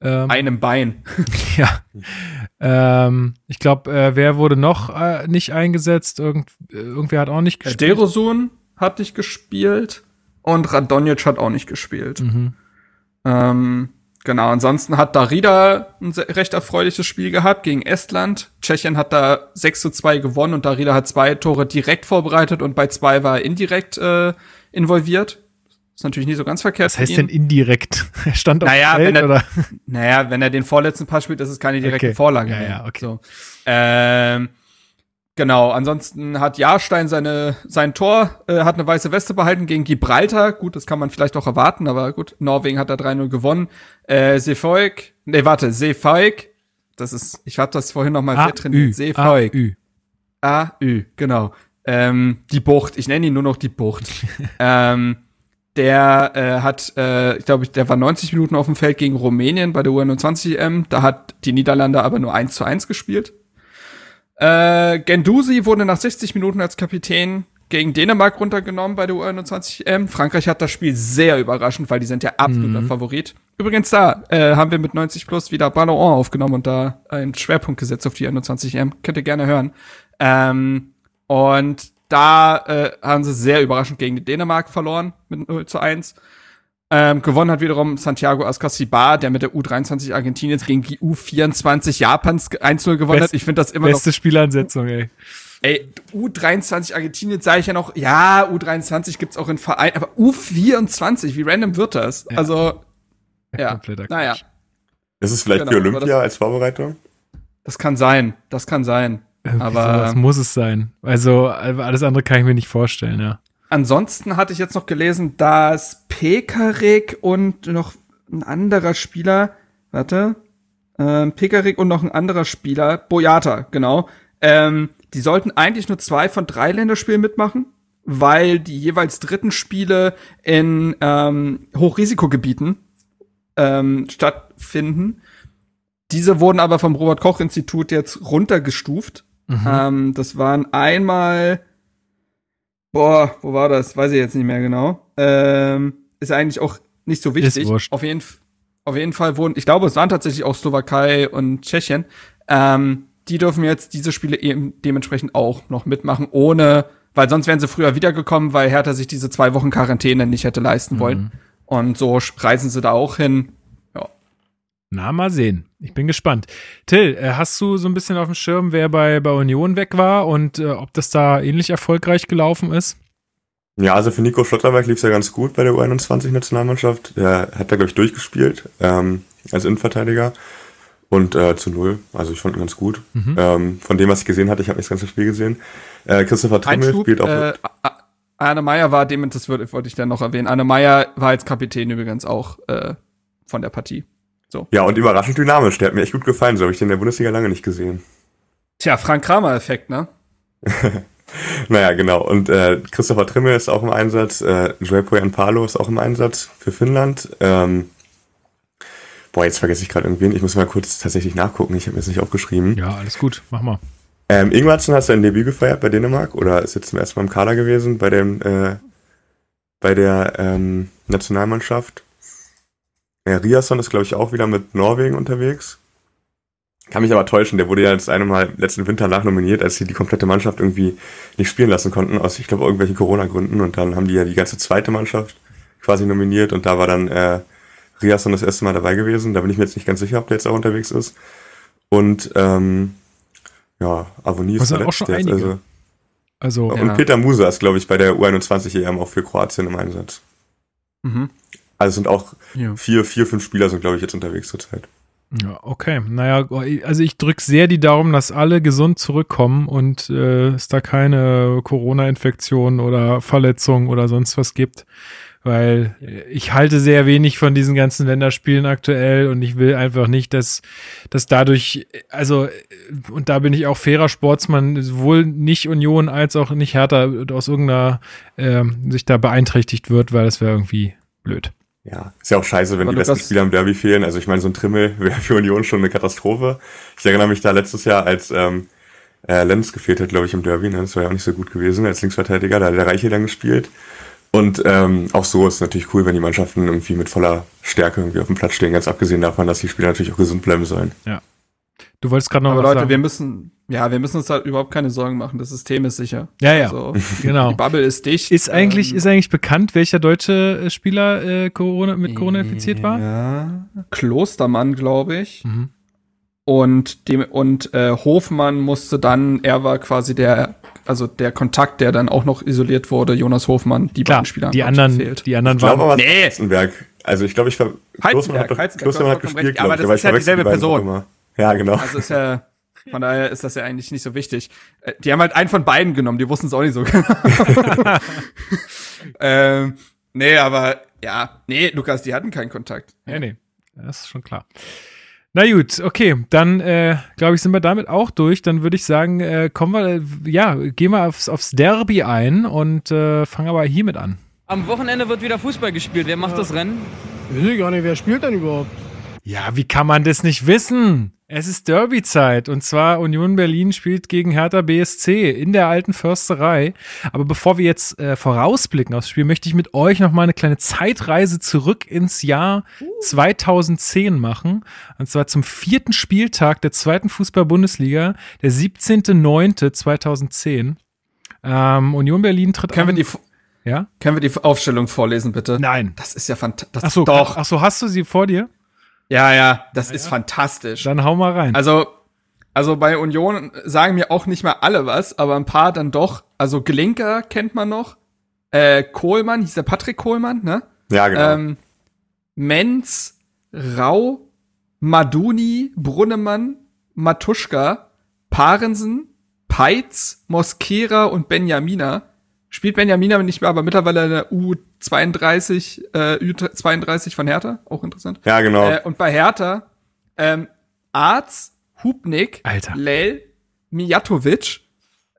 Ähm, Einem Bein. ja. Ähm, ich glaube, äh, wer wurde noch äh, nicht eingesetzt? Irgend, äh, irgendwer hat auch nicht gespielt. Derosun hat nicht gespielt und Radonjic hat auch nicht gespielt. Mhm. Ähm, genau, ansonsten hat Darida ein recht erfreuliches Spiel gehabt gegen Estland. Tschechien hat da 6 zu 2 gewonnen und Darida hat zwei Tore direkt vorbereitet und bei zwei war er indirekt äh, involviert. Ist natürlich nicht so ganz verkehrt. Was heißt denn indirekt? Er stand auf Naja, dem wenn Feld, er- oder? Naja, wenn er den vorletzten Pass spielt, ist es keine direkte Okay. Vorlage Ja, mehr. ja, okay. So. Ähm, genau, ansonsten hat Jahrstein seine, sein Tor, äh, hat eine weiße Weste behalten gegen Gibraltar. Gut, das kann man vielleicht auch erwarten, aber gut, Norwegen hat da 3-0 gewonnen. Äh, Seefolk, nee, warte, Seefolk, das ist, ich habe das vorhin noch mal sehr trainiert. Ü, Seefolk. Ü. A, Ü, genau. Ähm, die Bucht, ich nenne ihn nur noch die Bucht. ähm, der äh, hat, äh, ich glaube, der war 90 Minuten auf dem Feld gegen Rumänien bei der U21 EM. Da hat die Niederlande aber nur 1 zu 1 gespielt. Äh, Gendusi wurde nach 60 Minuten als Kapitän gegen Dänemark runtergenommen bei der U21 EM. Frankreich hat das Spiel sehr überraschend, weil die sind ja absoluter Favorit. Übrigens da äh, haben wir mit 90 plus wieder Ballon aufgenommen und da einen Schwerpunkt gesetzt auf die U21 EM. Könnt ihr gerne hören. Ähm, und da äh, haben sie sehr überraschend gegen die Dänemark verloren mit 0 zu 1. Ähm, gewonnen hat wiederum Santiago Ascasibar, der mit der U23 Argentiniens gegen die U24 Japans 1-0 gewonnen Best- hat. Ich finde das immer noch Beste Spielansetzung, ey. Ey, U23 Argentinien sage ich ja noch, ja, U23 gibt's auch in Verein, aber U24, wie random wird das? Ja. Also, ja, Kompletter naja. Ist es vielleicht Genau, für Olympia das- als Vorbereitung? das kann sein, das kann sein. Irgendwie Aber- sowas muss es sein. Also alles andere kann ich mir nicht vorstellen, ja. Ansonsten hatte ich jetzt noch gelesen, dass Pekarik und noch ein anderer Spieler, warte, ähm, Pekarik und noch ein anderer Spieler, Boyata, genau, ähm, die sollten eigentlich nur zwei von drei Länderspielen mitmachen, weil die jeweils dritten Spiele in ähm, Hochrisikogebieten ähm, stattfinden. Diese wurden aber vom Robert Koch Institut jetzt runtergestuft. Ähm, das waren einmal Boah, wo war das? Weiß ich jetzt nicht mehr genau. Ähm, ist eigentlich auch nicht so wichtig. Ist wurscht. Auf jeden, auf jeden Fall wurden, ich glaube, es waren tatsächlich auch Slowakei und Tschechien. Ähm, die dürfen jetzt diese Spiele eben dementsprechend auch noch mitmachen, ohne, weil sonst wären sie früher wiedergekommen, weil Hertha sich diese zwei Wochen Quarantäne nicht hätte leisten wollen. Und so reisen sie da auch hin. Na, mal sehen. Ich bin gespannt. Till, äh, hast du so ein bisschen auf dem Schirm, wer bei, bei Union weg war und äh, ob das da ähnlich erfolgreich gelaufen ist? Ja, also für Nico Schlotterberg lief es ja ganz gut bei der U21-Nationalmannschaft. Der hat da, glaube ich, durchgespielt ähm, als Innenverteidiger. Und äh, zu null. Also ich fand ihn ganz gut. Mhm. Ähm, von dem, was ich gesehen hatte, ich habe nicht das ganze Spiel gesehen. Äh, Christopher Trimmel spielt auch äh, mit. A- A- Arne Meyer war dem, das würde, wollte ich dann noch erwähnen. Arne Meyer war als Kapitän übrigens auch äh, von der Partie. Ja, und überraschend dynamisch. Der hat mir echt gut gefallen. So habe ich den in der Bundesliga lange nicht gesehen. Tja, Frank Kramer-Effekt, ne? Naja, genau. Und äh, Christopher Trimmel ist auch im Einsatz. Äh, Joel Poyan-Palo ist auch im Einsatz für Finnland. Ähm, boah, jetzt vergesse ich gerade irgendwen. Ich muss mal kurz tatsächlich nachgucken. Ich habe mir das nicht aufgeschrieben. Ja, alles gut. Mach mal. Ähm, Ingwarzen hat sein Debüt gefeiert bei Dänemark oder ist jetzt zum ersten Mal im Kader gewesen bei dem äh, bei der ähm, Nationalmannschaft. Ja, Riasson ist, glaube ich, auch wieder mit Norwegen unterwegs. Kann mich aber täuschen, der wurde ja das eine Mal letzten Winter nachnominiert, als sie die komplette Mannschaft irgendwie nicht spielen lassen konnten, aus, ich glaube, irgendwelchen Corona-Gründen. Und dann haben die ja die ganze zweite Mannschaft quasi nominiert und da war dann äh, Riasson das erste Mal dabei gewesen. Da bin ich mir jetzt nicht ganz sicher, ob der jetzt auch unterwegs ist. Und ähm, ja, Avonie Das ist auch schon jetzt, einige. also. Also, Ja. Und Peter Musa ist, glaube ich, bei der U21 EM auch für Kroatien im Einsatz. Mhm. Also es sind auch Ja. vier, vier, fünf Spieler sind, glaube ich, jetzt unterwegs zurzeit. Ja, okay. Naja, also ich drücke sehr die Daumen, dass alle gesund zurückkommen und äh, es da keine Corona-Infektion oder Verletzung oder sonst was gibt. Weil ich halte sehr wenig von diesen ganzen Länderspielen aktuell und ich will einfach nicht, dass, dass dadurch, also, und da bin ich auch fairer Sportsmann, sowohl nicht Union als auch nicht Hertha aus irgendeiner äh, sich da beeinträchtigt wird, weil das wäre irgendwie blöd. Ja, ist ja auch scheiße, wenn Aber die besten Spieler im Derby fehlen. Also ich meine, so ein Trimmel wäre für Union schon eine Katastrophe. Ich erinnere mich da letztes Jahr, als ähm, äh, Lenz gefehlt hat, glaube ich, im Derby. Ne? Das war ja auch nicht so gut gewesen als Linksverteidiger. Da hat der Reiche dann gespielt. Und ähm, auch so ist es natürlich cool, wenn die Mannschaften irgendwie mit voller Stärke irgendwie auf dem Platz stehen. Ganz abgesehen davon, dass die Spieler natürlich auch gesund bleiben sollen. Du wolltest gerade noch Aber was Leute, sagen. wir müssen, ja, wir müssen uns da überhaupt keine Sorgen machen. Das System ist sicher. Ja, ja, Also, genau. Die Bubble ist dicht. Ist eigentlich, Ähm, ist eigentlich bekannt, welcher deutsche äh, Spieler äh, Corona, mit Corona infiziert war? Ja, Klostermann, glaube ich. Mhm. Und dem und äh, Hofmann musste dann, er war quasi der, also der Kontakt, der dann auch noch isoliert wurde, Jonas Hofmann, die Klar, beiden Spieler. die anderen, gefehlt. die anderen Ich waren. Nee. Heizenberg. Also ich glaube, ich ver Klostermann hat, doch- Heizenberg, Klostermann hat gespielt, recht. Aber das ist ja dieselbe Person. Ja, genau. Also ist ja, von daher ist das ja eigentlich nicht so wichtig. Äh, Die haben halt einen von beiden genommen, die wussten es auch nicht so genau. ähm, nee, aber ja, nee, Lukas, die hatten keinen Kontakt. Ja, nee, das ist schon klar. Na gut, okay, dann äh, glaube ich, sind wir damit auch durch. Dann würde ich sagen, äh, kommen wir, äh, ja, gehen wir aufs, aufs Derby ein und äh, fangen aber hiermit an. Am Wochenende wird wieder Fußball gespielt. Wer macht das Rennen? Weiß ich gar nicht, wer spielt denn überhaupt? Ja, wie kann man das nicht wissen? Es ist Derby-Zeit und zwar Union Berlin spielt gegen Hertha BSC in der alten Försterei. Aber bevor wir jetzt äh, vorausblicken aufs Spiel, möchte ich mit euch noch mal eine kleine Zeitreise zurück ins Jahr 2010 machen. Und zwar zum vierten Spieltag der zweiten Fußball-Bundesliga, der 17.09.2010. Ähm, Union Berlin tritt Können wir an. die, F- ja? können wir die Aufstellung vorlesen, bitte? Nein. Das ist ja fantastisch. Ach so, doch. Ach so, hast du sie vor dir? Ja, ja, das ist fantastisch. Dann hau mal rein. Also, also bei Union sagen mir auch nicht mehr alle was, aber ein paar dann doch. Also Glinker kennt man noch. Äh, Kohlmann, hieß der Patrick Kohlmann, ne? Ja, genau. Ähm, Menz, Rau, Maduni, Brunnemann, Matuschka, Parensen, Peitz, Mosquera und Benjamina. Spielt Benjamina nicht mehr, aber mittlerweile in der U32, äh, U32 von Hertha. Auch interessant. ja, genau. Äh, und bei Hertha, ähm, Arz, Hubnik, Alter. Lel, Mijatovic,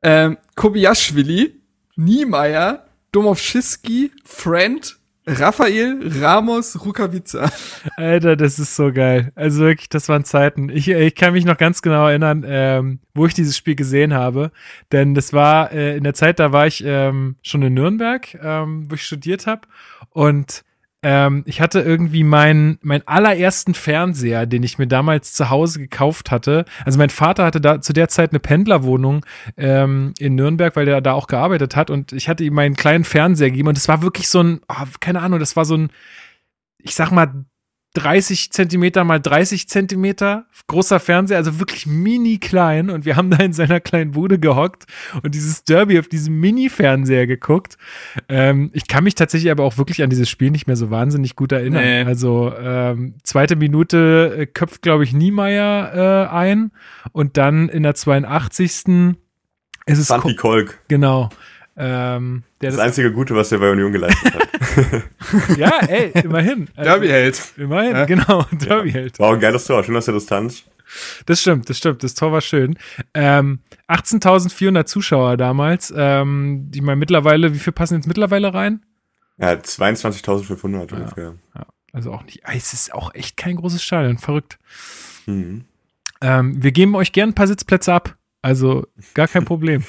ähm, Kobiaschwili, Niemeyer, Domowski, Friend, Raphael, Ramos, Rukavica. Alter, das ist so geil. Also wirklich, das waren Zeiten. Ich, ich kann mich noch ganz genau erinnern, ähm, wo ich dieses Spiel gesehen habe. Denn das war äh, in der Zeit, da war ich ähm, schon in Nürnberg, ähm, wo ich studiert habe. Und ähm, ich hatte irgendwie meinen meinen allerersten Fernseher, den ich mir damals zu Hause gekauft hatte. Also mein Vater hatte da zu der Zeit eine Pendlerwohnung ähm, in Nürnberg, weil der da auch gearbeitet hat. Und ich hatte ihm meinen kleinen Fernseher gegeben. Und es war wirklich so ein, oh, keine Ahnung, das war so ein, ich sag mal, 30 Zentimeter mal 30 Zentimeter großer Fernseher, also wirklich mini klein. Und wir haben da in seiner kleinen Bude gehockt und dieses Derby auf diesem Mini-Fernseher geguckt. Ähm, ich kann mich tatsächlich aber auch wirklich an dieses Spiel nicht mehr so wahnsinnig gut erinnern. Nee. Also ähm, zweite Minute äh, köpft, glaube ich, Niemeyer äh, ein und dann in der 82. ist es Santi Kolk. genau. Ähm, der Das das, einzige Gute, was der bei Union geleistet hat. ja, ey, immerhin. Also, Derbyheld. Immerhin, Ja. genau, Derbyheld. War auch ein geiles Tor, schön aus der Distanz. Das stimmt, das stimmt. Das Tor war schön. Ähm, 18.400 Zuschauer damals. Ähm, die mal mittlerweile, wie viel passen jetzt mittlerweile rein? Ja, 22.500 ungefähr. Also auch nicht. Es ist auch echt kein großes Stadion. Verrückt. Mhm. Ähm, wir geben euch gern ein paar Sitzplätze ab. Also gar kein Problem.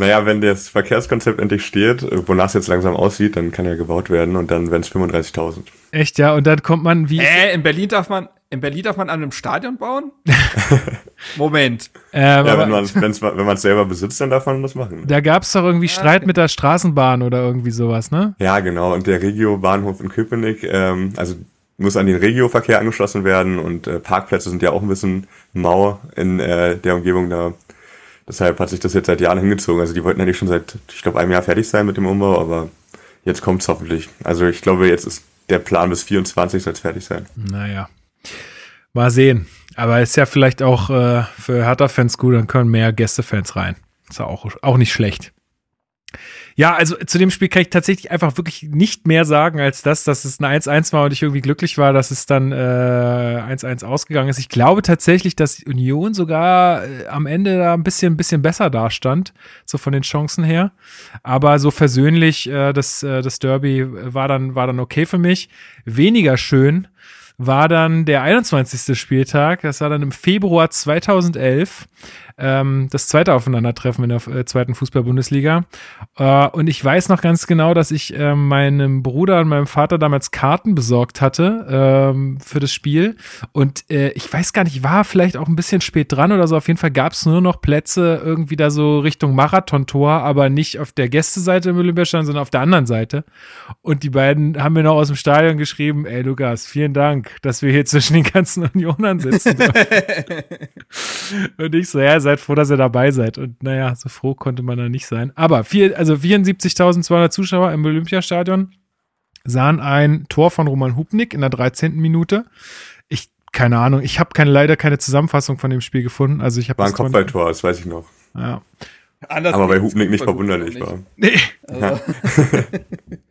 Naja, wenn das Verkehrskonzept endlich steht, äh, wonach es jetzt langsam aussieht, dann kann ja gebaut werden und dann wären es 35.000. Echt, ja. Und dann kommt man wie. Äh, in Berlin darf man, in Berlin darf man an einem Stadion bauen? Moment. Ähm, Ja, wenn man es wenn man's selber besitzt, dann darf man das machen. da gab es doch irgendwie Streit mit der Straßenbahn oder irgendwie sowas, ne? Ja, genau. Und der Regio-Bahnhof in Köpenick, ähm, also muss an den Regio-Verkehr angeschlossen werden und äh, Parkplätze sind ja auch ein bisschen mau in äh, der Umgebung da. Deshalb hat sich das jetzt seit Jahren hingezogen. Also die wollten eigentlich schon seit, ich glaube, einem Jahr fertig sein mit dem Umbau, aber jetzt kommt's hoffentlich. Also ich glaube, jetzt ist der Plan bis 24 soll es fertig sein. Naja. Mal sehen. Aber ist ja vielleicht auch äh, für Hertha-Fans gut, dann können mehr Gästefans rein. Ist ja auch, auch nicht schlecht. Ja, also zu dem Spiel kann ich tatsächlich einfach wirklich nicht mehr sagen als das, dass es ein 1-1 war und ich irgendwie glücklich war, dass es dann 1-1 äh, ausgegangen ist. Ich glaube tatsächlich, dass Union sogar äh, am Ende da ein bisschen, ein bisschen besser dastand, so von den Chancen her. Aber so versöhnlich, äh, das, äh, das Derby war dann, war dann okay für mich. Weniger schön war dann der 21. Spieltag. Das war dann im Februar 2011 ähm, das zweite Aufeinandertreffen in der äh, zweiten Fußball-Bundesliga. Äh, und ich weiß noch ganz genau, dass ich äh, meinem Bruder und meinem Vater damals Karten besorgt hatte ähm, für das Spiel. Und äh, ich weiß gar nicht, war vielleicht auch ein bisschen spät dran oder so. Auf jeden Fall gab es nur noch Plätze irgendwie da so Richtung Marathontor, aber nicht auf der Gästeseite im Olympiastadion, sondern auf der anderen Seite. Und die beiden haben mir noch aus dem Stadion geschrieben, ey Lukas, vielen Dank, dass wir hier zwischen den ganzen Unionern sitzen. und ich so, ja, seid froh, dass ihr dabei seid. Und naja, so froh konnte man da nicht sein. Aber vier, also 74.200 Zuschauer im Olympiastadion sahen ein Tor von Roman Hubnik in der 13. Minute. Ich, keine Ahnung, ich habe keine, leider keine Zusammenfassung von dem Spiel gefunden. Also ich War ein Kopfballtor, das weiß ich noch. Ja. Anders Aber bei Hubnik nicht verwunderlich war. Nee. Also. Ja.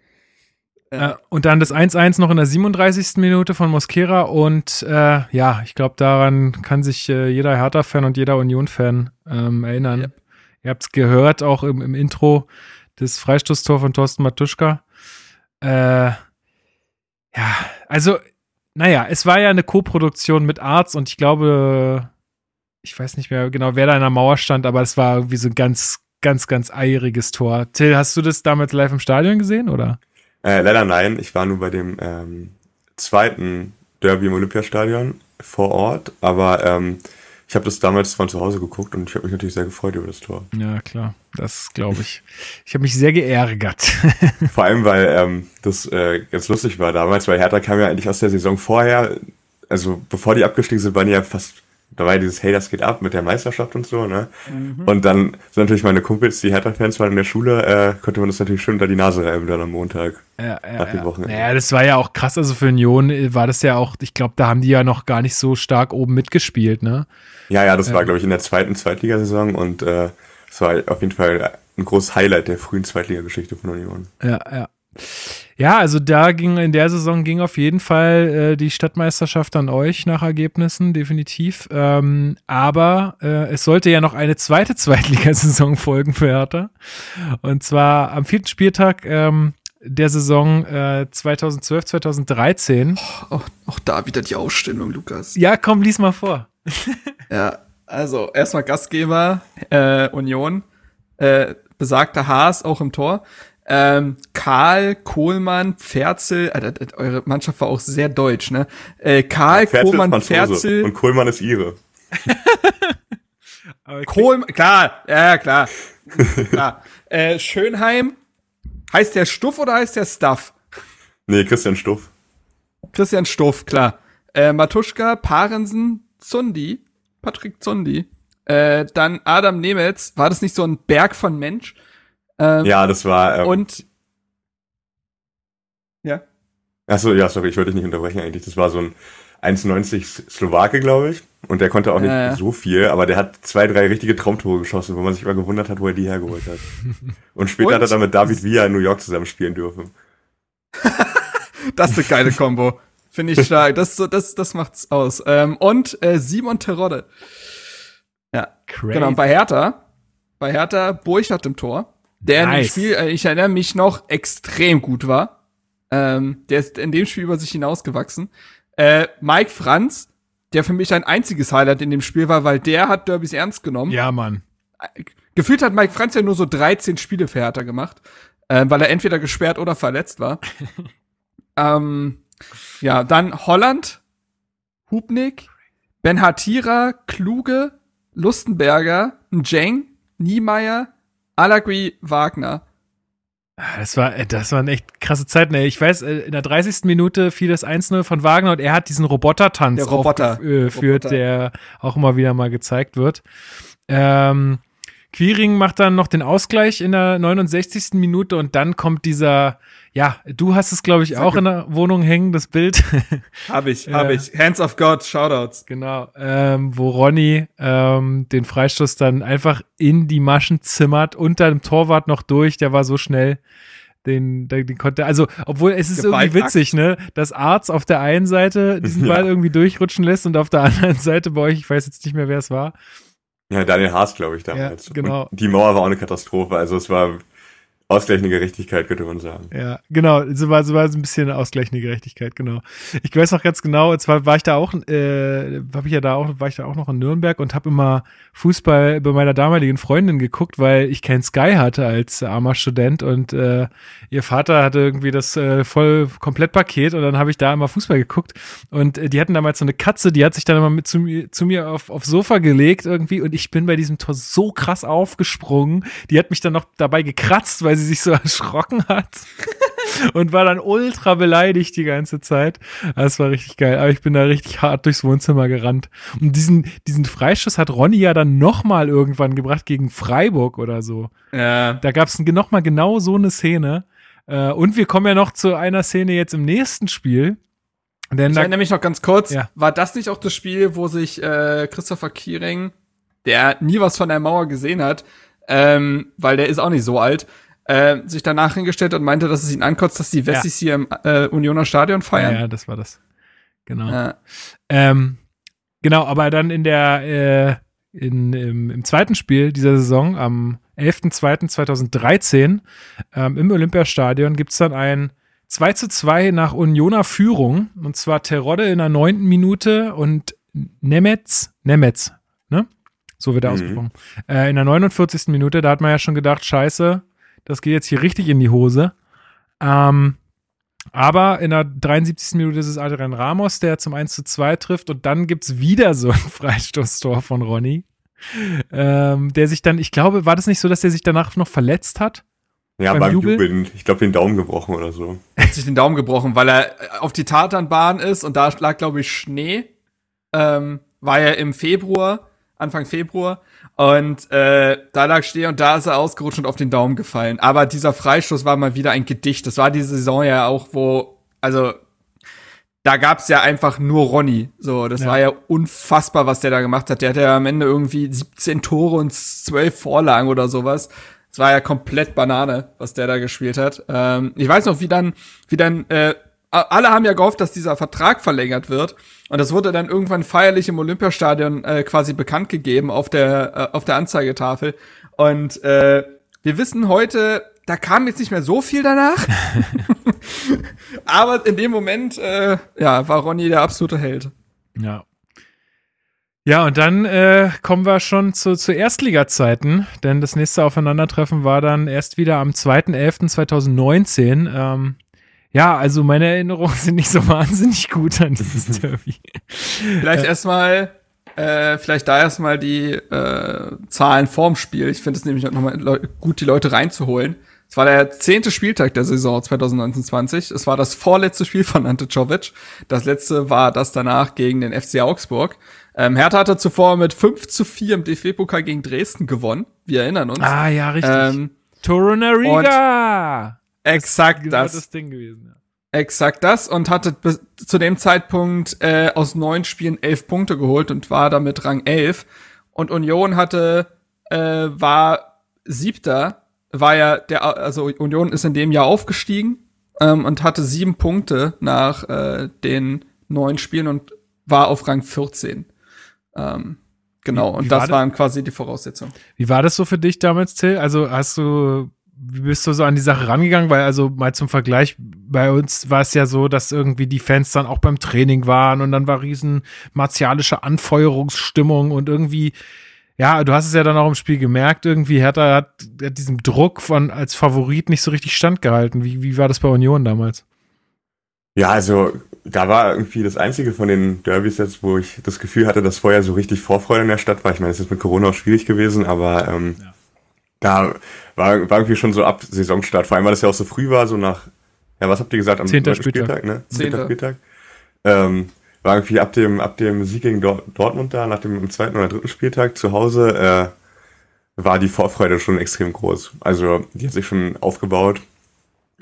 Äh, und dann das 1-1 noch in der 37. Minute von Mosquera. Und äh, ja, ich glaube, daran kann sich äh, jeder Hertha-Fan und jeder Union-Fan ähm, erinnern. Yep. Ihr habt es gehört, auch im, im, Intro, das Freistoßtor von Thorsten Matuschka. Äh, ja, also, naja, es war ja eine Co-Produktion mit Arzt und ich glaube, ich weiß nicht mehr genau, wer da in der Mauer stand, aber es war irgendwie so ein ganz, ganz, ganz eieriges Tor. Till, hast du das damals live im Stadion gesehen, oder? Äh, leider nein, ich war nur bei dem ähm, zweiten Derby im Olympiastadion vor Ort, aber ähm, ich habe das damals von zu Hause geguckt und ich habe mich natürlich sehr gefreut über das Tor. Ja, klar, das glaube ich. Ich habe mich sehr geärgert. Vor allem, weil ähm, das äh, ganz lustig war damals, weil Hertha kam ja eigentlich aus der Saison vorher, also bevor die abgestiegen sind, waren die ja fast da war ja dieses Hey, das geht ab mit der Meisterschaft und so, ne? Mhm. Und dann sind natürlich meine Kumpels, die Hertha-Fans waren in der Schule, äh, konnte man das natürlich schön unter die Nase reiben dann am Montag. Ja, ja, nach dem Wochenende. Naja, das war ja auch krass, also für Union war das ja auch, ich glaube, da haben die ja noch gar nicht so stark oben mitgespielt, ne? Ja, ja, das war, glaube ich, in der zweiten Zweitligasaison und äh, das war auf jeden Fall ein großes Highlight der frühen Zweitligageschichte von Union. Ja, ja. Ja, also da ging in der Saison ging auf jeden Fall äh, die Stadtmeisterschaft an euch nach Ergebnissen, definitiv. Ähm, aber äh, es sollte ja noch eine zweite Zweitligasaison folgen für Hertha. Und zwar am vierten Spieltag ähm, der Saison äh, 2012, 2013. Oh, auch, auch da wieder die Ausstellung, Lukas. Ja, komm, lies mal vor. ja, also erstmal Gastgeber äh, Union, äh, besagter Haas auch im Tor. Ähm, Karl, Kohlmann, Pferzel, äh, äh, eure Mannschaft war auch sehr deutsch, ne? Äh, Karl, ja, Kohlmann, Pferzel. Und Kohlmann ist ihre. Kohlmann, klar, ja, klar. klar. Äh, Schönheim, heißt der Stuff oder heißt der Stuff? Nee, Christian Stuff. Christian Stuff, klar. Äh, Matuschka, Parensen, Zundi, Patrick Zundi. Äh, dann Adam Nemetz, war das nicht so ein Berg von Mensch? Ähm, ja, das war. Ähm, und. Ja. Achso, ja, sorry, ich wollte dich nicht unterbrechen eigentlich. Das war so ein 1,90 Slowake, glaube ich. Und der konnte auch nicht ja, so viel, aber der hat zwei, drei richtige Traumtore geschossen, wo man sich immer gewundert hat, wo er die hergeholt hat. Und später und? hat er dann mit David Villa in New York zusammen spielen dürfen. das ist eine geile Kombo. Finde ich stark. Das, das, das macht's aus. Ähm, und äh, Simon Terodde. Ja, Crazy. genau. Bei Hertha, bei Hertha Burchardt im Tor der nice. in dem Spiel, äh, ich erinnere mich noch, extrem gut war. Ähm, der ist in dem Spiel über sich hinausgewachsen. Äh, Mike Franz, der für mich ein einziges Highlight in dem Spiel war, weil der hat Derbys ernst genommen. Ja, Mann. Äh, gefühlt hat Mike Franz ja nur so 13 Spiele für Hertha gemacht, äh, weil er entweder gesperrt oder verletzt war. ähm, ja, dann Holland, Hubnik, Ben Hatira, Kluge, Lustenberger, Njeng, Niemeyer, Alagui Wagner. Ah, das war, äh, das waren echt krasse Zeiten. Ey. Ich weiß, äh, in der 30. Minute fiel das 1-0 von Wagner und er hat diesen Roboter-Tanz Roboter. aufgeführt, der auch immer wieder mal gezeigt wird. Ähm, Quiring macht dann noch den Ausgleich in der 69. Minute und dann kommt dieser, ja, du hast es, glaube ich, auch in der Wohnung hängen, das Bild. Hab ich, hab ich. Hands of God, Shoutouts. Genau, ähm, wo Ronny ähm, den Freistoß dann einfach in die Maschen zimmert, unter dem Torwart noch durch, der war so schnell. Den, den, den konnte, also, obwohl es ist irgendwie witzig, ne, dass Arzt auf der einen Seite diesen Ball ja. irgendwie durchrutschen lässt und auf der anderen Seite bei euch, ich weiß jetzt nicht mehr, wer es war, ja, Daniel Haas, glaube ich, damals. Ja, genau. Und die Mauer war auch eine Katastrophe. Also es war ausgleichende Gerechtigkeit, könnte man sagen. Ja, genau. So war, so war es ein bisschen ausgleichende Gerechtigkeit, genau. Ich weiß noch ganz genau, zwar war ich da auch, äh, habe ich ja da auch, war ich da auch noch in Nürnberg und habe immer Fußball bei meiner damaligen Freundin geguckt, weil ich kein Sky hatte als armer Student und äh, ihr Vater hatte irgendwie das äh, voll Komplettpaket und dann habe ich da immer Fußball geguckt und äh, die hatten damals so eine Katze, die hat sich dann immer mit zu mir, zu mir auf, aufs Sofa gelegt irgendwie und ich bin bei diesem Tor so krass aufgesprungen. Die hat mich dann noch dabei gekratzt, weil sie sich so erschrocken hat und war dann ultra beleidigt die ganze Zeit. Das war richtig geil. Aber ich bin da richtig hart durchs Wohnzimmer gerannt. Und diesen, diesen Freischuss hat Ronny ja dann nochmal irgendwann gebracht gegen Freiburg oder so. Ja. Da gab es nochmal genau so eine Szene. Äh, und wir kommen ja noch zu einer Szene jetzt im nächsten Spiel. Denn ich erinnere mich noch ganz kurz, ja. war das nicht auch das Spiel, wo sich äh, Christopher Kiering, der nie was von der Mauer gesehen hat, ähm, weil der ist auch nicht so alt, äh, sich danach hingestellt und meinte, dass es ihn ankotzt, dass die Wessis ja. hier im äh, Unioner Stadion feiern. Ja, ja, das war das. Genau. Ja. Ähm, genau, aber dann in der äh, in, im, im zweiten Spiel dieser Saison, am 11.02.2013, ähm, im Olympiastadion, gibt es dann ein 2 zu 2 nach Unioner Führung. Und zwar Terodde in der neunten Minute und Nemetz, Nemetz, ne? So wird er mhm. ausgesprochen. Äh, in der 49. Minute, da hat man ja schon gedacht, scheiße, das geht jetzt hier richtig in die Hose. Ähm, aber in der 73. Minute ist es Adrian Ramos, der zum 1 zu 2 trifft und dann gibt es wieder so ein Freistoßtor von Ronny. Ähm, der sich dann, ich glaube, war das nicht so, dass er sich danach noch verletzt hat? Ja, beim, beim Jubeln. Jubeln. Ich glaube, den Daumen gebrochen oder so. Er hat sich den Daumen gebrochen, weil er auf die Tatanbahn ist und da lag, glaube ich, Schnee. Ähm, war er im Februar, Anfang Februar. Und äh, da lag Steh und da ist er ausgerutscht und auf den Daumen gefallen. Aber dieser Freistoß war mal wieder ein Gedicht. Das war diese Saison ja auch, wo, also da gab's ja einfach nur Ronny. So, das ja. war ja unfassbar, was der da gemacht hat. Der hatte ja am Ende irgendwie 17 Tore und 12 Vorlagen oder sowas. Es war ja komplett Banane, was der da gespielt hat. Ähm, ich weiß noch, wie dann, wie dann äh, alle haben ja gehofft, dass dieser Vertrag verlängert wird. Und das wurde dann irgendwann feierlich im Olympiastadion äh, quasi bekannt gegeben auf der, äh, auf der Anzeigetafel. Und äh, wir wissen heute, da kam jetzt nicht mehr so viel danach. Aber in dem Moment, äh, ja, war Ronny der absolute Held. Ja. Ja, und dann äh, kommen wir schon zu, zu Erstliga-Zeiten, denn das nächste Aufeinandertreffen war dann erst wieder am 2.11.2019. Ähm, ja, also meine Erinnerungen sind nicht so wahnsinnig gut an dieses Derby. Vielleicht äh, erstmal, äh, vielleicht da erstmal die äh, Zahlen vorm Spiel. Ich finde es nämlich nochmal gut, die Leute reinzuholen. Es war der zehnte Spieltag der Saison 2019-20. Es war das vorletzte Spiel von Ante Czovic. Das letzte war das danach gegen den FC Augsburg. Ähm, Hertha hatte zuvor mit 5 zu 4 im DFB-Pokal gegen Dresden gewonnen. Wir erinnern uns. Ah, ja, richtig. Ähm, Torunariga! Exakt genau das. das Ding gewesen, ja. Exakt das und hatte bis zu dem Zeitpunkt äh, aus neun Spielen elf Punkte geholt und war damit Rang elf. Und Union hatte, äh, war siebter, war ja der, also Union ist in dem Jahr aufgestiegen ähm, und hatte sieben Punkte nach äh, den neun Spielen und war auf Rang 14. Ähm, genau, wie, und das war waren quasi die Voraussetzungen. Wie war das so für dich damals, Till? Also hast du wie bist du so an die Sache rangegangen? Weil also mal zum Vergleich, bei uns war es ja so, dass irgendwie die Fans dann auch beim Training waren und dann war riesen martialische Anfeuerungsstimmung und irgendwie, ja, du hast es ja dann auch im Spiel gemerkt, irgendwie Hertha hat, hat diesem Druck von als Favorit nicht so richtig standgehalten. Wie, wie war das bei Union damals? Ja, also da war irgendwie das einzige von den Derbys jetzt, wo ich das Gefühl hatte, dass vorher so richtig Vorfreude in der Stadt war. Ich meine, es ist mit Corona auch schwierig gewesen, aber ähm, ja. da war, war irgendwie schon so ab Saisonstart, vor allem weil das ja auch so früh war, so nach, ja, was habt ihr gesagt, am Zehnter Spieltag, Spieltag ne? Zehnter Spieltag. Ähm, war irgendwie ab dem, ab dem Sieg gegen Dortmund da, nach dem zweiten oder dritten Spieltag zu Hause, äh, war die Vorfreude schon extrem groß. Also die hat sich schon aufgebaut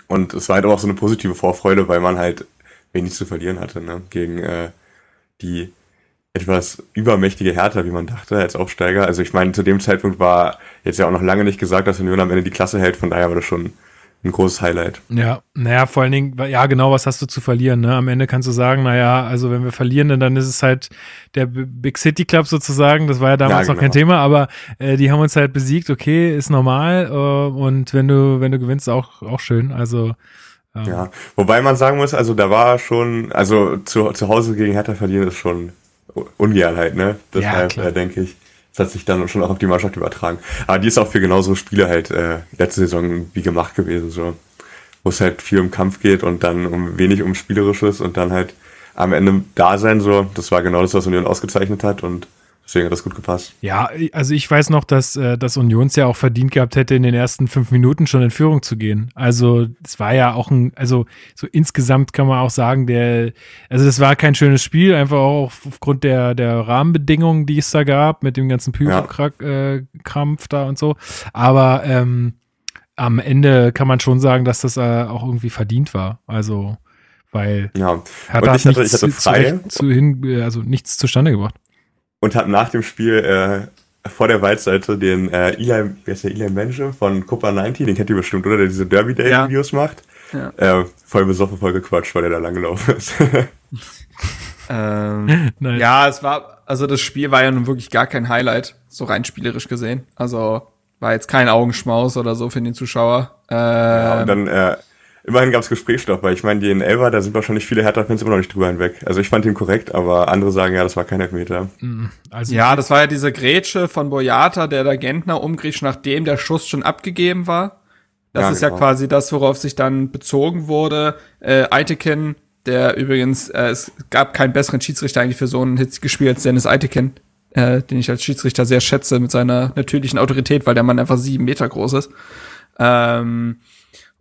und es war halt auch so eine positive Vorfreude, weil man halt wenig zu verlieren hatte ne? gegen äh, die etwas übermächtige Hertha, wie man dachte, als Aufsteiger. Also ich meine, zu dem Zeitpunkt war jetzt ja auch noch lange nicht gesagt, dass Union am Ende die Klasse hält, von daher war das schon ein großes Highlight. Ja, naja, vor allen Dingen, ja, genau, was hast du zu verlieren? Ne? Am Ende kannst du sagen, naja, also wenn wir verlieren, dann ist es halt der Big City Club sozusagen. Das war ja damals ja, genau. noch kein genau. Thema, aber äh, die haben uns halt besiegt, okay, ist normal. Äh, und wenn du, wenn du gewinnst, auch, auch schön. Also ähm. ja, wobei man sagen muss, also da war schon, also zu, zu Hause gegen Hertha verlieren ist schon ungern halt, ne? Deshalb ja, denke ich. Das hat sich dann schon auch auf die Mannschaft übertragen. Aber die ist auch für genauso Spiele halt äh, letzte Saison wie gemacht gewesen, so. Wo es halt viel um Kampf geht und dann um wenig um Spielerisches und dann halt am Ende da sein, so. Das war genau das, was Union ausgezeichnet hat und Deswegen hat das gut gepasst. Ja, also ich weiß noch, dass äh, das Unions ja auch verdient gehabt hätte, in den ersten fünf Minuten schon in Führung zu gehen. Also es war ja auch ein, also so insgesamt kann man auch sagen, der, also das war kein schönes Spiel, einfach auch aufgrund der, der Rahmenbedingungen, die es da gab, mit dem ganzen Pyrokrampf äh, da und so. Aber ähm, am Ende kann man schon sagen, dass das äh, auch irgendwie verdient war. Also weil ja. hat und ich hatte, hatte. Zu, zu hin, also nichts zustande gebracht und habe nach dem Spiel äh, vor der Waldseite den äh, Eli, wer ist der Eli Mensch von Copa 90, den kennt ihr bestimmt, oder? Der diese Derby Day ja. Videos macht. Ja. Äh, voll besoffen, voll gequatscht, weil der da langgelaufen ist. ähm, nice. Ja, es war, also das Spiel war ja nun wirklich gar kein Highlight, so rein spielerisch gesehen. Also war jetzt kein Augenschmaus oder so für den Zuschauer. Ähm, ja, und dann äh, immerhin gab es Gesprächsstoff, weil ich meine, die in Elva, da sind wahrscheinlich viele Hertha-Fans immer noch nicht drüber hinweg. Also ich fand ihn korrekt, aber andere sagen, ja, das war kein Elfmeter. Mhm. Also ja, das war ja diese Grätsche von Boyata, der der Gentner umgrätscht, nachdem der Schuss schon abgegeben war. Das ja, ist genau. ja quasi das, worauf sich dann bezogen wurde. Äh, Eitekin, der übrigens, äh, es gab keinen besseren Schiedsrichter eigentlich für so ein hitziges Spiel als Dennis Eitekin, äh, den ich als Schiedsrichter sehr schätze mit seiner natürlichen Autorität, weil der Mann einfach sieben Meter groß ist. Ähm,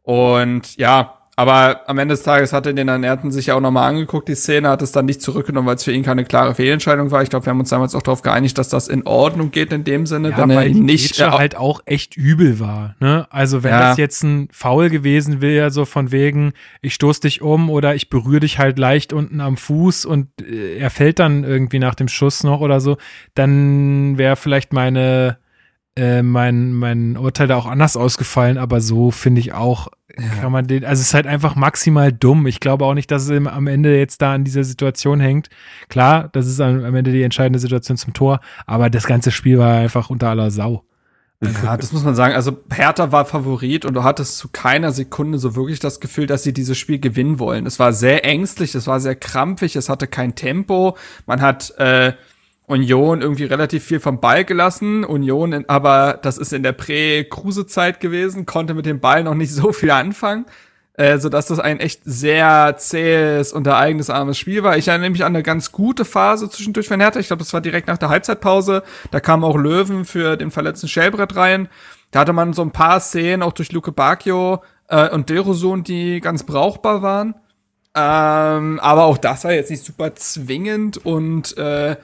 und ja, aber am Ende des Tages hatte den Ernährten sich ja auch nochmal angeguckt, die Szene, hat es dann nicht zurückgenommen, weil es für ihn keine klare Fehlentscheidung war. Ich glaube, wir haben uns damals auch darauf geeinigt, dass das in Ordnung geht in dem Sinne, ja, wenn er nicht äh, halt auch echt übel war. Ne? Also wenn ja. das jetzt ein Foul gewesen wäre, so von wegen, ich stoß dich um oder ich berühre dich halt leicht unten am Fuß und äh, er fällt dann irgendwie nach dem Schuss noch oder so, dann wäre vielleicht meine äh, mein, mein Urteil da auch anders ausgefallen, aber so finde ich auch, ja. kann man den, also es ist halt einfach maximal dumm. Ich glaube auch nicht, dass es am Ende jetzt da an dieser Situation hängt. Klar, das ist am Ende die entscheidende Situation zum Tor, aber das ganze Spiel war einfach unter aller Sau. Ja, das muss man sagen. Also Hertha war Favorit und du hattest zu keiner Sekunde so wirklich das Gefühl, dass sie dieses Spiel gewinnen wollen. Es war sehr ängstlich, es war sehr krampfig, es hatte kein Tempo. Man hat äh, Union irgendwie relativ viel vom Ball gelassen. Union, in, aber das ist in der Prä-Kruse-Zeit gewesen, konnte mit dem Ball noch nicht so viel anfangen, äh, so dass das ein echt sehr zähes und ereignisarmes Spiel war. Ich erinnere mich an eine ganz gute Phase zwischendurch von Hertha. Ich glaube, das war direkt nach der Halbzeitpause. Da kam auch Löwen für den verletzten Schellbrett rein. Da hatte man so ein paar Szenen auch durch Luke Bacchio äh, und Derosun, die ganz brauchbar waren. Ähm, aber auch das war jetzt nicht super zwingend und äh,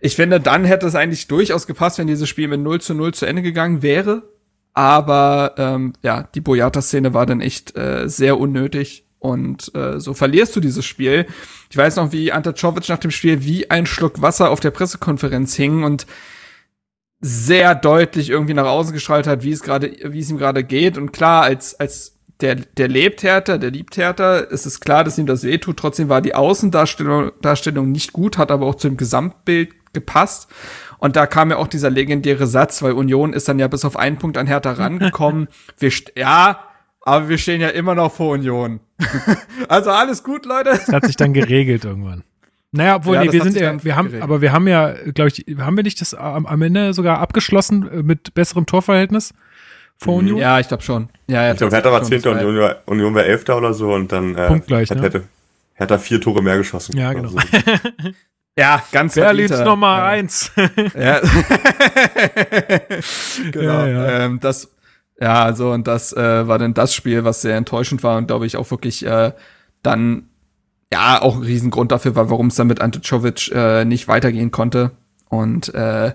ich finde, dann hätte es eigentlich durchaus gepasst, wenn dieses Spiel mit 0 zu 0 zu Ende gegangen wäre. Aber ähm, ja, die Boyata-Szene war dann echt äh, sehr unnötig. Und äh, so verlierst du dieses Spiel. Ich weiß noch, wie Ante Czovic nach dem Spiel wie ein Schluck Wasser auf der Pressekonferenz hing und sehr deutlich irgendwie nach außen gestrahlt hat, wie es gerade, wie es ihm gerade geht. Und klar, als, als der, der lebt härter, der liebt härter, es ist klar, dass ihm das wehtut. Trotzdem war die Außendarstellung Darstellung nicht gut, hat aber auch zum Gesamtbild gepasst. Und da kam ja auch dieser legendäre Satz, weil Union ist dann ja bis auf einen Punkt an Hertha rangekommen. wir ja, aber wir stehen ja immer noch vor Union. also alles gut, Leute. Das hat sich dann geregelt irgendwann. Naja, obwohl, ja, nee, wir sind ja, wir haben, geregelt. aber wir haben ja, glaube ich, haben wir nicht das am, am, Ende sogar abgeschlossen äh, mit besserem Torverhältnis vor mhm. Union? Ja, ich glaube schon. Ja, ja, ich glaube, Hertha war Zehnter und Union, Union war Elfter oder so und dann äh, Punktgleich, hat, ne? hätte, Hertha vier Tore mehr geschossen. Ja, genau. Also. Ja, ganz Berlins Nummer ja. eins. ja. genau. Ja, ja. Ähm, das, ja, also und das äh, war dann das Spiel, was sehr enttäuschend war und glaube ich auch wirklich äh, dann ja auch ein Riesengrund dafür war, warum es dann mit Ante Czovic äh, nicht weitergehen konnte. Und äh,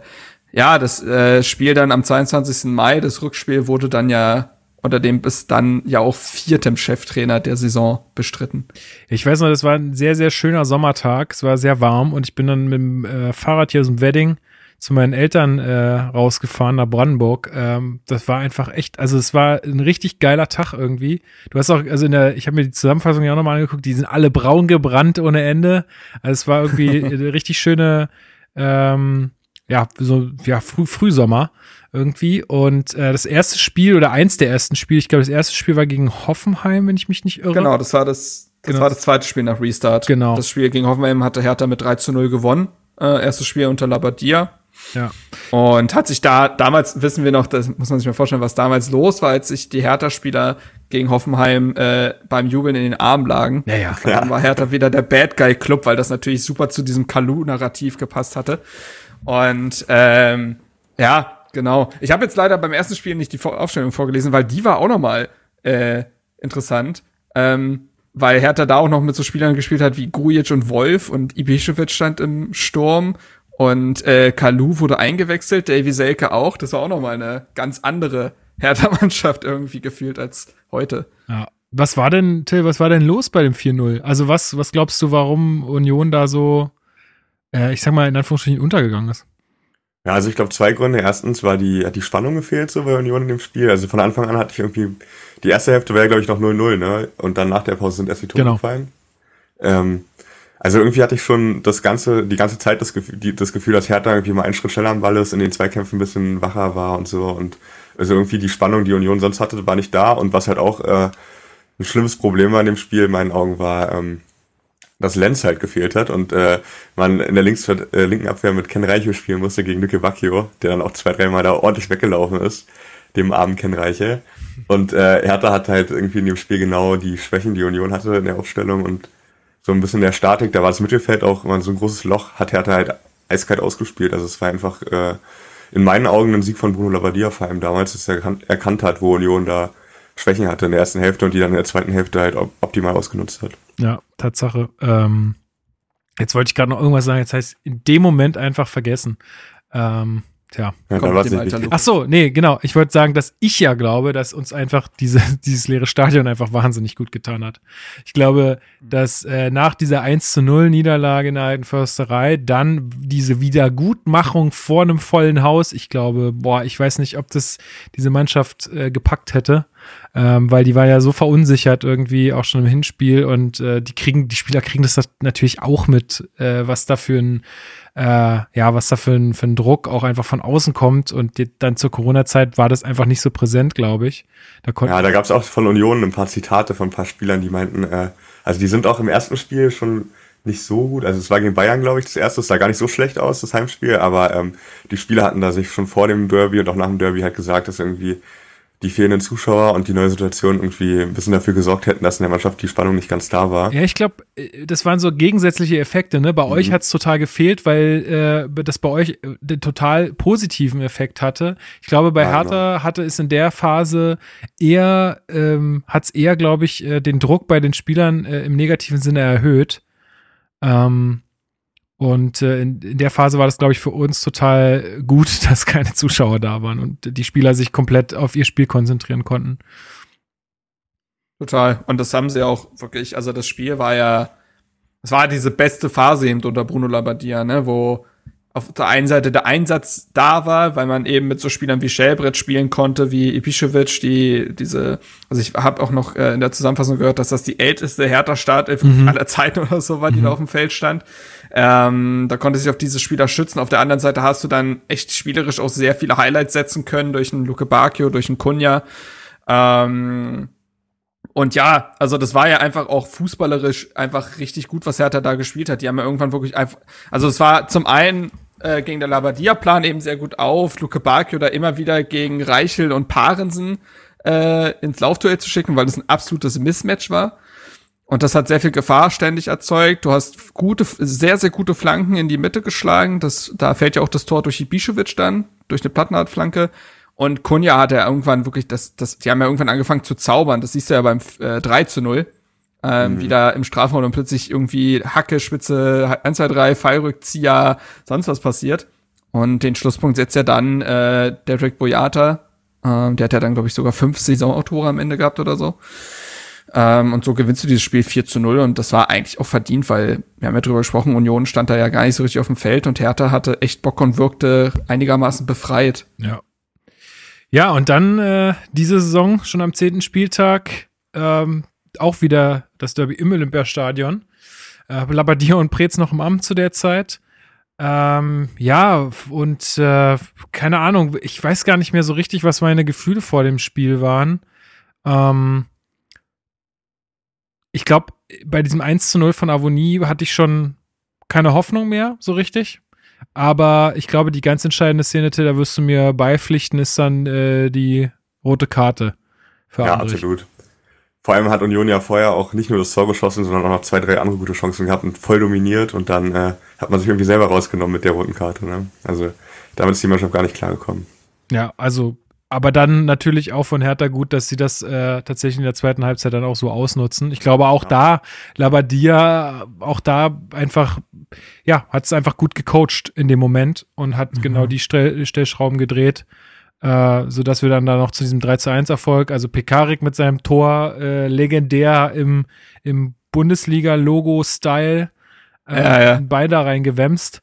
ja, das äh, Spiel dann am 22. Mai, das Rückspiel wurde dann ja unter dem bis dann ja auch viertem Cheftrainer der Saison bestritten. Ich weiß noch, das war ein sehr, sehr schöner Sommertag. Es war sehr warm und ich bin dann mit dem äh, Fahrrad hier aus dem Wedding zu meinen Eltern äh, rausgefahren nach Brandenburg. Ähm, das war einfach echt, also es war ein richtig geiler Tag irgendwie. Du hast auch, also in der, ich habe mir die Zusammenfassung ja auch nochmal angeguckt, die sind alle braun gebrannt ohne Ende. Also es war irgendwie eine richtig schöne, ähm, ja, so, ja, Früh Frühsommer irgendwie. Und äh, das erste Spiel oder eins der ersten Spiele, ich glaube, das erste Spiel war gegen Hoffenheim, wenn ich mich nicht irre. Genau, das war das, das genau. war das zweite Spiel nach Restart. Genau. Das Spiel gegen Hoffenheim hatte Hertha mit 3 zu 0 gewonnen. Äh, erstes Spiel unter Labadia. Ja. Und hat sich da, damals wissen wir noch, das muss man sich mal vorstellen, was damals los war, als sich die Hertha-Spieler gegen Hoffenheim äh, beim Jubeln in den Arm lagen. Ja, ja. Dann war Hertha wieder der Bad Guy Club, weil das natürlich super zu diesem Kalu-Narrativ gepasst hatte. Und ähm, ja, genau. Ich habe jetzt leider beim ersten Spiel nicht die Aufstellung vorgelesen, weil die war auch noch mal äh, interessant. Ähm, weil Hertha da auch noch mit so Spielern gespielt hat wie Grujic und Wolf und Ibišević stand im Sturm und äh, Kalu wurde eingewechselt, Davy Selke auch. Das war auch noch mal eine ganz andere Hertha-Mannschaft irgendwie gefühlt als heute. Ja. Was war denn, Till, was war denn los bei dem 4-0? Also was, was glaubst du, warum Union da so, äh, ich sag mal, in Anführungsstrichen untergegangen ist? Ja, also ich glaube zwei Gründe. Erstens war die, hat die Spannung gefehlt so bei Union in dem Spiel. Also von Anfang an hatte ich irgendwie, die erste Hälfte war ja glaube ich noch 0-0, ne? Und dann nach der Pause sind erst die Tore genau. gefallen. Ähm, also irgendwie hatte ich schon das ganze, die ganze Zeit das Gefühl, die, das Gefühl, dass Hertha irgendwie mal einen Schritt schneller am Ball ist, in den Zweikämpfen ein bisschen wacher war und so. Und also irgendwie die Spannung, die Union sonst hatte, war nicht da. Und was halt auch äh, ein schlimmes Problem war in dem Spiel in meinen Augen war, ähm, dass Lenz halt gefehlt hat und äh, man in der links, äh, linken Abwehr mit Ken Reiche spielen musste gegen Lücke Bacchio, der dann auch zwei, dreimal da ordentlich weggelaufen ist, dem armen Ken Reiche. Und äh, Hertha hat halt irgendwie in dem Spiel genau die Schwächen, die Union hatte in der Aufstellung und so ein bisschen der Statik, da war das Mittelfeld auch immer so ein großes Loch, hat Hertha halt eiskalt ausgespielt. Also es war einfach äh, in meinen Augen ein Sieg von Bruno Labbadia vor allem damals, dass er erkannt, erkannt hat, wo Union da Schwächen hatte in der ersten Hälfte und die dann in der zweiten Hälfte halt optimal ausgenutzt hat. Ja, Tatsache. Ähm, jetzt wollte ich gerade noch irgendwas sagen, jetzt heißt in dem Moment einfach vergessen. Ähm, Tja, ja, mit dem Alter Ach so, nee, genau. Ich wollte sagen, dass ich ja glaube, dass uns einfach diese, dieses leere Stadion einfach wahnsinnig gut getan hat. Ich glaube, dass äh, nach dieser 1 zu 0 Niederlage in der alten Försterei dann diese Wiedergutmachung vor einem vollen Haus, ich glaube, boah, ich weiß nicht, ob das diese Mannschaft äh, gepackt hätte. Ähm, weil die war ja so verunsichert irgendwie auch schon im Hinspiel und äh, die kriegen, die Spieler kriegen das natürlich auch mit, äh, was da für ein äh, ja, was da für ein, für ein Druck auch einfach von außen kommt. Und die, dann zur Corona-Zeit war das einfach nicht so präsent, glaube ich. Da ja, da gab es auch von Union ein paar Zitate von ein paar Spielern, die meinten, äh, also die sind auch im ersten Spiel schon nicht so gut. Also es war gegen Bayern, glaube ich, das erste. Es sah gar nicht so schlecht aus, das Heimspiel. Aber ähm, die Spieler hatten da sich schon vor dem Derby und auch nach dem Derby halt gesagt, dass irgendwie die fehlenden Zuschauer und die neue Situation irgendwie ein bisschen dafür gesorgt hätten, dass in der Mannschaft die Spannung nicht ganz da war. Ja, ich glaube, äh, das waren so gegensätzliche Effekte. Ne? Bei mhm. euch hat es total gefehlt, weil äh, das bei euch äh, den total positiven Effekt hatte. Ich glaube, bei ja, Hertha genau. hatte es in der Phase eher, ähm, hat es eher, glaube ich, äh, den Druck bei den Spielern äh, im negativen Sinne erhöht. Ähm, und äh, in, in der Phase war das, glaube ich, für uns total gut, dass keine Zuschauer da waren und die Spieler sich komplett auf ihr Spiel konzentrieren konnten. Total. Und das haben sie auch wirklich, also das Spiel war ja, es war diese beste Phase eben unter Bruno Labbadia, ne, wo auf der einen Seite der Einsatz da war, weil man eben mit so Spielern wie Schellbrett spielen konnte, wie Ibišević, die diese, also ich habe auch noch äh, in der Zusammenfassung gehört, dass das die älteste Hertha-Startelf mhm. aller Zeiten oder so war, die mhm. da auf dem Feld stand. Ähm, da konnte sich auf diese Spieler schützen. Auf der anderen Seite hast du dann echt spielerisch auch sehr viele Highlights setzen können durch einen Luke Bacchio, durch einen Kunja. Ähm, und ja, also das war ja einfach auch fußballerisch einfach richtig gut, was Hertha da gespielt hat. Die haben ja irgendwann wirklich einfach, also es war zum einen äh, gegen der Labadia-Plan eben sehr gut auf, Luke Bacchio da immer wieder gegen Reichel und Parensen äh, ins Laufduell zu schicken, weil das ein absolutes Mismatch war. Und das hat sehr viel Gefahr ständig erzeugt. Du hast gute, sehr, sehr gute Flanken in die Mitte geschlagen. Das, da fällt ja auch das Tor durch Ibišević dann, durch eine Plattenhartflanke. Und Kunja hat ja irgendwann wirklich, das, das, die haben ja irgendwann angefangen zu zaubern. Das siehst du ja beim äh, 3 zu 0. Ähm, mhm. Wieder im Strafraum und plötzlich irgendwie Hacke, Spitze, 1, 2, 3, Fallrückzieher, sonst was passiert. Und den Schlusspunkt setzt ja dann äh, Derek Boyata. Ähm, der hat ja dann, glaube ich, sogar fünf Saisonautore am Ende gehabt oder so. Ähm, und so gewinnst du dieses Spiel 4 zu 0 und das war eigentlich auch verdient, weil wir haben ja drüber gesprochen, Union stand da ja gar nicht so richtig auf dem Feld und Hertha hatte echt Bock und wirkte einigermaßen befreit. Ja. Ja, und dann äh, diese Saison, schon am zehnten Spieltag, ähm, auch wieder das Derby im Olympiastadion. Äh, Labadia und Preetz noch im Amt zu der Zeit. Ähm, ja, und äh, keine Ahnung, ich weiß gar nicht mehr so richtig, was meine Gefühle vor dem Spiel waren. Ähm, ich glaube, bei diesem 1 zu 0 von Avonie hatte ich schon keine Hoffnung mehr, so richtig. Aber ich glaube, die ganz entscheidende Szene, da wirst du mir beipflichten, ist dann äh, die rote Karte. Für ja, Andrich. absolut. Vor allem hat Union ja vorher auch nicht nur das Tor geschossen, sondern auch noch zwei, drei andere gute Chancen gehabt und voll dominiert und dann äh, hat man sich irgendwie selber rausgenommen mit der roten Karte. Ne? Also damit ist die Mannschaft gar nicht klargekommen. Ja, also aber dann natürlich auch von Hertha gut, dass sie das äh, tatsächlich in der zweiten Halbzeit dann auch so ausnutzen. Ich glaube auch ja. da, Labadia, auch da einfach, ja, hat es einfach gut gecoacht in dem Moment und hat mhm. genau die Stell Stellschrauben gedreht, äh, sodass wir dann da noch zu diesem 3 zu 1 Erfolg, also Pekarik mit seinem Tor, äh, legendär im, im Bundesliga-Logo-Style, äh, ja, ja. beide reingewämst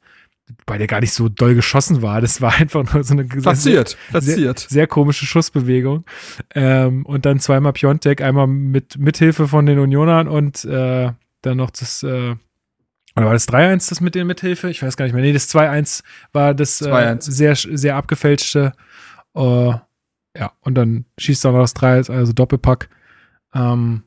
weil der gar nicht so doll geschossen war. Das war einfach nur so eine platziert, sehr, platziert. Sehr, sehr komische Schussbewegung. Ähm, und dann zweimal Piontek, einmal mit Mithilfe von den Unionern und äh, dann noch das, äh, oder war das 3-1 das mit der Mithilfe? Ich weiß gar nicht mehr. Nee, das 2-1 war das äh, sehr, sehr abgefälschte. Uh, ja, und dann schießt er noch das 3 also Doppelpack. Ähm,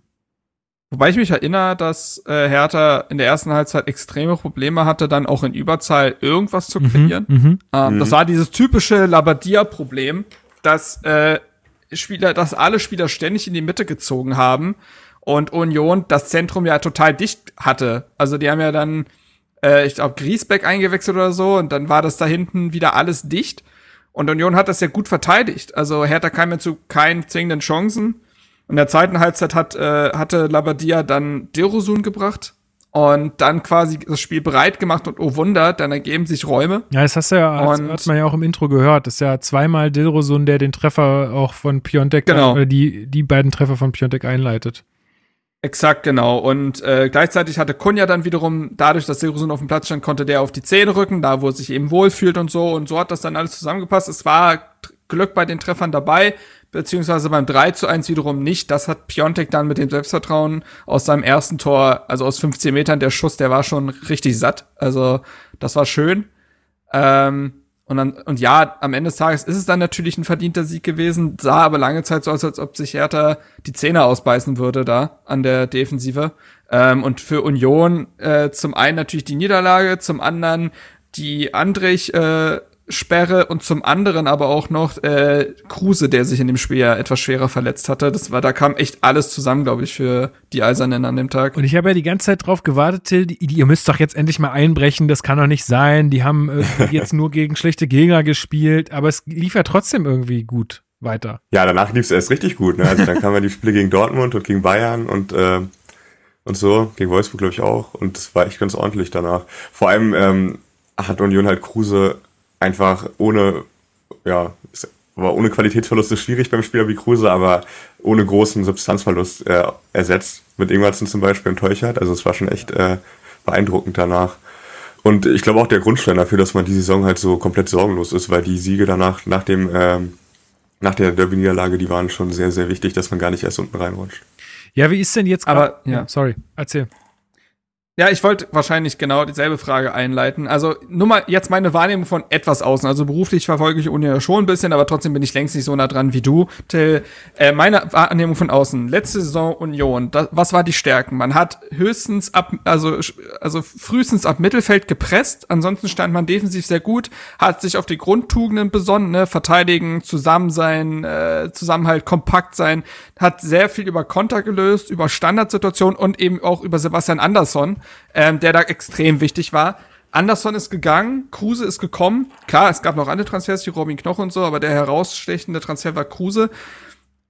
Wobei ich mich erinnere, dass äh, Hertha in der ersten Halbzeit extreme Probleme hatte, dann auch in Überzahl irgendwas zu mhm, kreieren. Mhm, ähm, mhm. Das war dieses typische Labadia-Problem, dass äh, Spieler, dass alle Spieler ständig in die Mitte gezogen haben und Union das Zentrum ja total dicht hatte. Also die haben ja dann, äh, ich glaube, Griesbeck eingewechselt oder so und dann war das da hinten wieder alles dicht. Und Union hat das ja gut verteidigt. Also Hertha kam ja zu keinen zwingenden Chancen. In der zweiten Halbzeit hat, äh, hatte Labadia dann Derosun gebracht und dann quasi das Spiel bereit gemacht und oh Wunder, dann ergeben sich Räume. Ja, das hast du ja, und, hat man ja auch im Intro gehört. Das ist ja zweimal Dilrosun, der den Treffer auch von Piontek, genau. oder die, die beiden Treffer von Piontek einleitet. Exakt, genau. Und äh, gleichzeitig hatte Kunja dann wiederum, dadurch, dass Dilrosun auf dem Platz stand, konnte der auf die Zähne rücken, da wo er sich eben wohlfühlt und so. Und so hat das dann alles zusammengepasst. Es war Glück bei den Treffern dabei beziehungsweise beim 3 zu 1 wiederum nicht. Das hat Piontek dann mit dem Selbstvertrauen aus seinem ersten Tor, also aus 15 Metern, der Schuss, der war schon richtig satt. Also das war schön. Ähm, und, dann, und ja, am Ende des Tages ist es dann natürlich ein verdienter Sieg gewesen, sah aber lange Zeit so aus, als ob sich Hertha die Zähne ausbeißen würde da an der Defensive. Ähm, und für Union äh, zum einen natürlich die Niederlage, zum anderen die Andrich äh, Sperre und zum anderen aber auch noch äh, Kruse, der sich in dem Spiel ja etwas schwerer verletzt hatte. Das war, da kam echt alles zusammen, glaube ich, für die Eisernen an dem Tag. Und ich habe ja die ganze Zeit drauf gewartet, Till, die, die, ihr müsst doch jetzt endlich mal einbrechen, das kann doch nicht sein. Die haben äh, jetzt nur gegen schlechte Gegner gespielt, aber es lief ja trotzdem irgendwie gut weiter. Ja, danach lief es erst richtig gut. Ne? Also dann kamen ja die Spiele gegen Dortmund und gegen Bayern und äh, und so, gegen Wolfsburg glaube ich auch. Und das war echt ganz ordentlich danach. Vor allem ähm, hat Union halt Kruse einfach ohne, ja, war ohne Qualitätsverlust ist schwierig beim Spieler wie Kruse, aber ohne großen Substanzverlust äh, ersetzt. Mit Ingwertsen zum Beispiel und Teuchert. Also es war schon echt äh, beeindruckend danach. Und ich glaube auch der Grundstein dafür, dass man die Saison halt so komplett sorgenlos ist, weil die Siege danach, nach dem, ähm, nach der Derby-Niederlage, die waren schon sehr, sehr wichtig, dass man gar nicht erst unten reinrutscht. Ja, wie ist denn jetzt Aber, ja. sorry, erzähl. Ja, ich wollte wahrscheinlich genau dieselbe Frage einleiten. Also nur mal jetzt meine Wahrnehmung von etwas außen. Also beruflich verfolge ich Uni ja schon ein bisschen, aber trotzdem bin ich längst nicht so nah dran wie du. Till, äh, meine Wahrnehmung von außen. Letzte Saison Union. Das, was war die Stärken? Man hat höchstens ab, also, also frühestens ab Mittelfeld gepresst. Ansonsten stand man defensiv sehr gut, hat sich auf die Grundtugenden besonnen, ne? verteidigen, zusammen sein, äh, Zusammenhalt, kompakt sein, hat sehr viel über Konter gelöst, über Standardsituationen und eben auch über Sebastian Andersson ähm, der da extrem wichtig war. Anderson ist gegangen, Kruse ist gekommen. Klar, es gab noch andere Transfers wie Robin Knoch und so, aber der herausstechende Transfer war Kruse.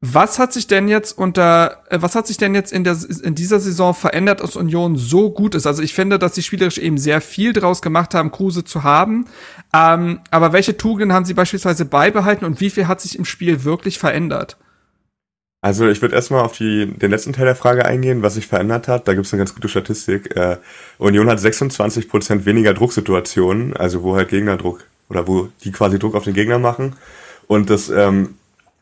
Was hat sich denn jetzt unter, äh, was hat sich denn jetzt in, der, in dieser Saison verändert, dass Union so gut ist? Also ich finde, dass sie spielerisch eben sehr viel draus gemacht haben, Kruse zu haben. Ähm, aber welche Tugenden haben sie beispielsweise beibehalten und wie viel hat sich im Spiel wirklich verändert? Also ich würde erstmal auf die, den letzten Teil der Frage eingehen, was sich verändert hat. Da gibt es eine ganz gute Statistik. Äh, Union hat 26 Prozent weniger Drucksituationen, also wo halt Gegnerdruck oder wo die quasi Druck auf den Gegner machen. Und das ähm,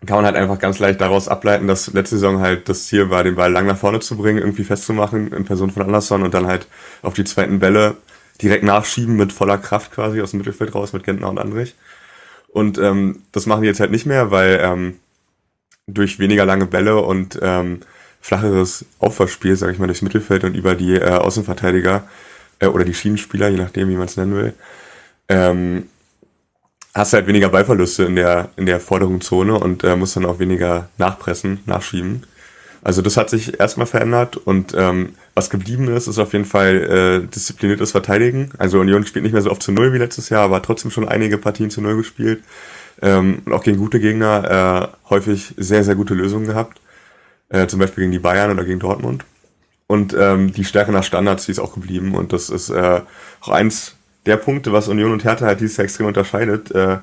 kann man halt einfach ganz leicht daraus ableiten, dass letzte Saison halt das Ziel war, den Ball lang nach vorne zu bringen, irgendwie festzumachen in Person von Anderson und dann halt auf die zweiten Bälle direkt nachschieben mit voller Kraft quasi aus dem Mittelfeld raus mit Gentner und Andrich. Und ähm, das machen die jetzt halt nicht mehr, weil ähm, durch weniger lange Bälle und ähm, flacheres Aufwärtsspiel, sage ich mal, durchs Mittelfeld und über die äh, Außenverteidiger äh, oder die Schienenspieler, je nachdem, wie man es nennen will, ähm, hast du halt weniger Ballverluste in der, in der vorderen Zone und äh, musst dann auch weniger nachpressen, nachschieben. Also das hat sich erstmal verändert und ähm, was geblieben ist, ist auf jeden Fall äh, diszipliniertes Verteidigen. Also Union spielt nicht mehr so oft zu Null wie letztes Jahr, aber trotzdem schon einige Partien zu Null gespielt. Ähm, und auch gegen gute Gegner äh, häufig sehr, sehr gute Lösungen gehabt. Äh, zum Beispiel gegen die Bayern oder gegen Dortmund. Und ähm, die Stärke nach Standards, die ist auch geblieben. Und das ist äh, auch eins der Punkte, was Union und Hertha halt dieses Jahr extrem unterscheidet. Äh,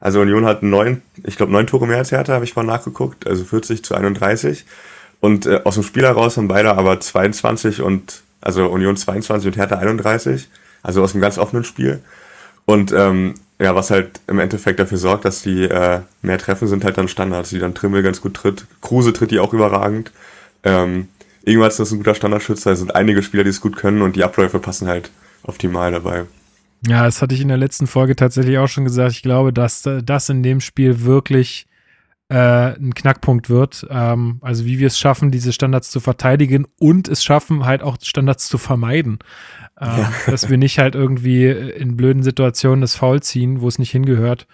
also Union hat neun, ich glaube neun Tore mehr als Hertha, habe ich mal nachgeguckt, also 40 zu 31. Und äh, aus dem Spiel heraus haben beide aber 22 und, also Union 22 und Hertha 31, also aus einem ganz offenen Spiel. Und ähm, ja, was halt im Endeffekt dafür sorgt, dass die äh, mehr treffen, sind halt dann Standards, die dann Trimmel ganz gut tritt. Kruse tritt die auch überragend. Ähm, Irgendwas ist ein guter Standardschützer, es sind einige Spieler, die es gut können und die Abläufe passen halt optimal dabei. Ja, das hatte ich in der letzten Folge tatsächlich auch schon gesagt. Ich glaube, dass das in dem Spiel wirklich äh, ein Knackpunkt wird. Ähm, also wie wir es schaffen, diese Standards zu verteidigen und es schaffen, halt auch Standards zu vermeiden. Ähm, ja. Dass wir nicht halt irgendwie in blöden Situationen das Foul ziehen, wo es nicht hingehört.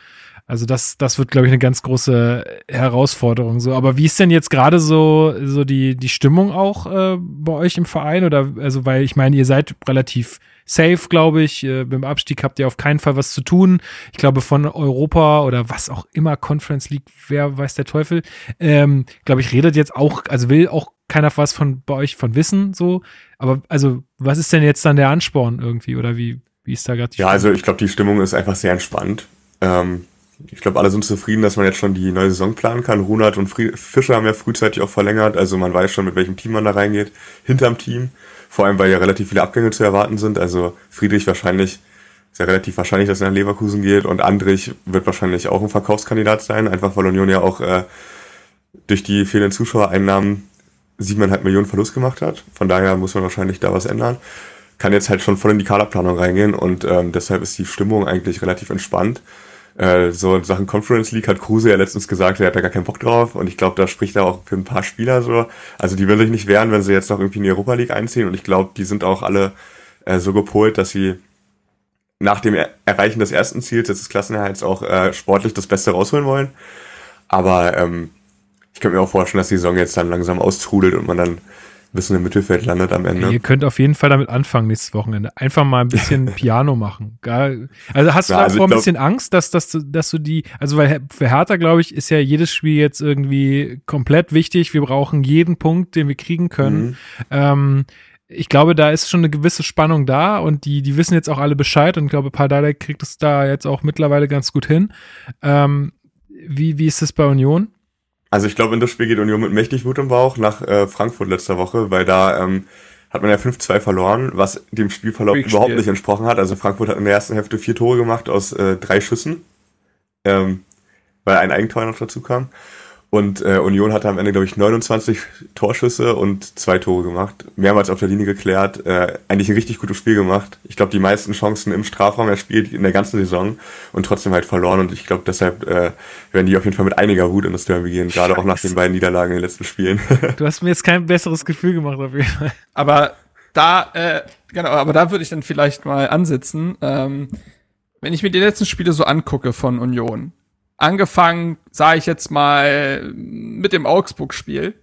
Also das, das wird, glaube ich, eine ganz große Herausforderung. So, aber wie ist denn jetzt gerade so, so die, die Stimmung auch äh, bei euch im Verein? Oder also, weil ich meine, ihr seid relativ safe, glaube ich. Äh, beim Abstieg habt ihr auf keinen Fall was zu tun. Ich glaube, von Europa oder was auch immer, Conference League, wer weiß der Teufel, ähm, glaube ich, redet jetzt auch, also will auch keiner was von bei euch von wissen, so. Aber also, was ist denn jetzt dann der Ansporn irgendwie? Oder wie, wie ist da gerade die Ja, Stimmung? also ich glaube, die Stimmung ist einfach sehr entspannt. Ähm, ich glaube, alle sind zufrieden, dass man jetzt schon die neue Saison planen kann. Runert und Fischer haben ja frühzeitig auch verlängert, also man weiß schon, mit welchem Team man da reingeht, hinterm Team. Vor allem, weil ja relativ viele Abgänge zu erwarten sind. Also Friedrich wahrscheinlich, ist ja relativ wahrscheinlich, dass er nach Leverkusen geht und Andrich wird wahrscheinlich auch ein Verkaufskandidat sein, einfach weil Union ja auch äh, durch die fehlenden Zuschauereinnahmen siebeneinhalb Millionen Verlust gemacht hat. Von daher muss man wahrscheinlich da was ändern. Kann jetzt halt schon voll in die Kaderplanung reingehen und ähm, deshalb ist die Stimmung eigentlich relativ entspannt. Äh, so in Sachen Conference League hat Kruse ja letztens gesagt, er hat da gar keinen Bock drauf und ich glaube, da spricht er auch für ein paar Spieler so. Also die will sich nicht wehren, wenn sie jetzt noch irgendwie in die Europa League einziehen und ich glaube, die sind auch alle äh, so gepolt, dass sie nach dem er Erreichen des ersten Ziels, jetzt des Klassenerhalts, auch äh, sportlich das Beste rausholen wollen. Aber ähm, könnte mir auch vorstellen, dass die Saison jetzt dann langsam austrudelt und man dann bisschen im Mittelfeld landet am Ende. Ihr könnt auf jeden Fall damit anfangen nächstes Wochenende. Einfach mal ein bisschen Piano machen. Also hast du ja, davor also ein bisschen Angst, dass, dass, du, dass du die, also weil für Hertha, glaube ich, ist ja jedes Spiel jetzt irgendwie komplett wichtig. Wir brauchen jeden Punkt, den wir kriegen können. Mhm. Ähm, ich glaube, da ist schon eine gewisse Spannung da und die, die wissen jetzt auch alle Bescheid und ich glaube, Pardadei kriegt es da jetzt auch mittlerweile ganz gut hin. Ähm, wie, wie ist es bei Union? Also ich glaube, in das Spiel geht Union mit mächtig Wut im Bauch nach äh, Frankfurt letzter Woche, weil da ähm, hat man ja 5-2 verloren, was dem Spielverlauf Big überhaupt Spiel. nicht entsprochen hat. Also Frankfurt hat in der ersten Hälfte vier Tore gemacht aus äh, drei Schüssen, ähm, weil ein Eigentor noch dazu kam. Und äh, Union hatte am Ende, glaube ich, 29 Torschüsse und zwei Tore gemacht. Mehrmals auf der Linie geklärt. Äh, eigentlich ein richtig gutes Spiel gemacht. Ich glaube, die meisten Chancen im Strafraum erspielt in der ganzen Saison und trotzdem halt verloren. Und ich glaube, deshalb äh, werden die auf jeden Fall mit einiger Wut in das Derby gehen. Gerade auch nach den beiden Niederlagen in den letzten Spielen. du hast mir jetzt kein besseres Gefühl gemacht auf jeden Fall. Aber da, äh, genau, aber da würde ich dann vielleicht mal ansitzen. Ähm, wenn ich mir die letzten Spiele so angucke von Union, Angefangen, sage ich jetzt mal, mit dem Augsburg-Spiel.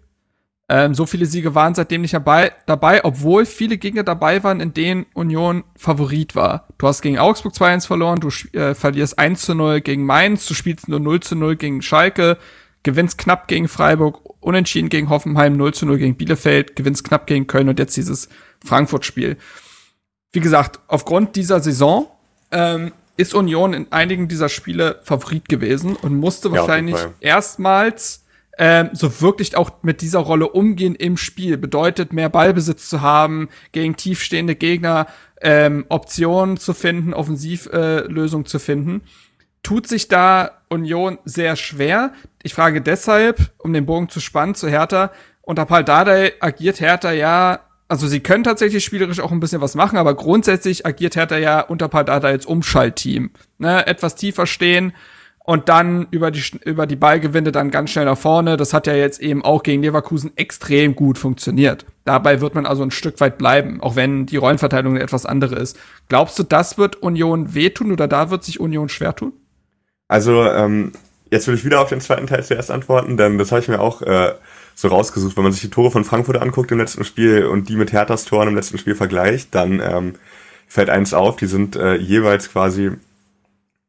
Ähm, so viele Siege waren seitdem nicht dabei, dabei, obwohl viele Gegner dabei waren, in denen Union Favorit war. Du hast gegen Augsburg 2-1 verloren, du äh, verlierst 1 0 gegen Mainz, du spielst nur 0 0 gegen Schalke, gewinnst knapp gegen Freiburg, unentschieden gegen Hoffenheim, 0 zu 0 gegen Bielefeld, gewinnst knapp gegen Köln und jetzt dieses Frankfurt-Spiel. Wie gesagt, aufgrund dieser Saison ähm, ist Union in einigen dieser Spiele Favorit gewesen und musste wahrscheinlich erstmals ähm, so wirklich auch mit dieser Rolle umgehen im Spiel. Bedeutet, mehr Ballbesitz zu haben, gegen tiefstehende Gegner ähm, Optionen zu finden, Offensivlösungen äh, zu finden. Tut sich da Union sehr schwer. Ich frage deshalb, um den Bogen zu spannen zu Hertha, unter Paul Dardai agiert Hertha ja also sie können tatsächlich spielerisch auch ein bisschen was machen, aber grundsätzlich agiert Hertha ja unter Pardada als Umschaltteam. Ne? Etwas tiefer stehen und dann über die, über die Ballgewinde dann ganz schnell nach vorne. Das hat ja jetzt eben auch gegen Leverkusen extrem gut funktioniert. Dabei wird man also ein Stück weit bleiben, auch wenn die Rollenverteilung etwas andere ist. Glaubst du, das wird Union wehtun oder da wird sich Union schwer tun? Also, ähm, jetzt will ich wieder auf den zweiten Teil zuerst antworten, denn das habe ich mir auch äh, so rausgesucht. Wenn man sich die Tore von Frankfurt anguckt im letzten Spiel und die mit Herthas Toren im letzten Spiel vergleicht, dann ähm, fällt eins auf, die sind äh, jeweils quasi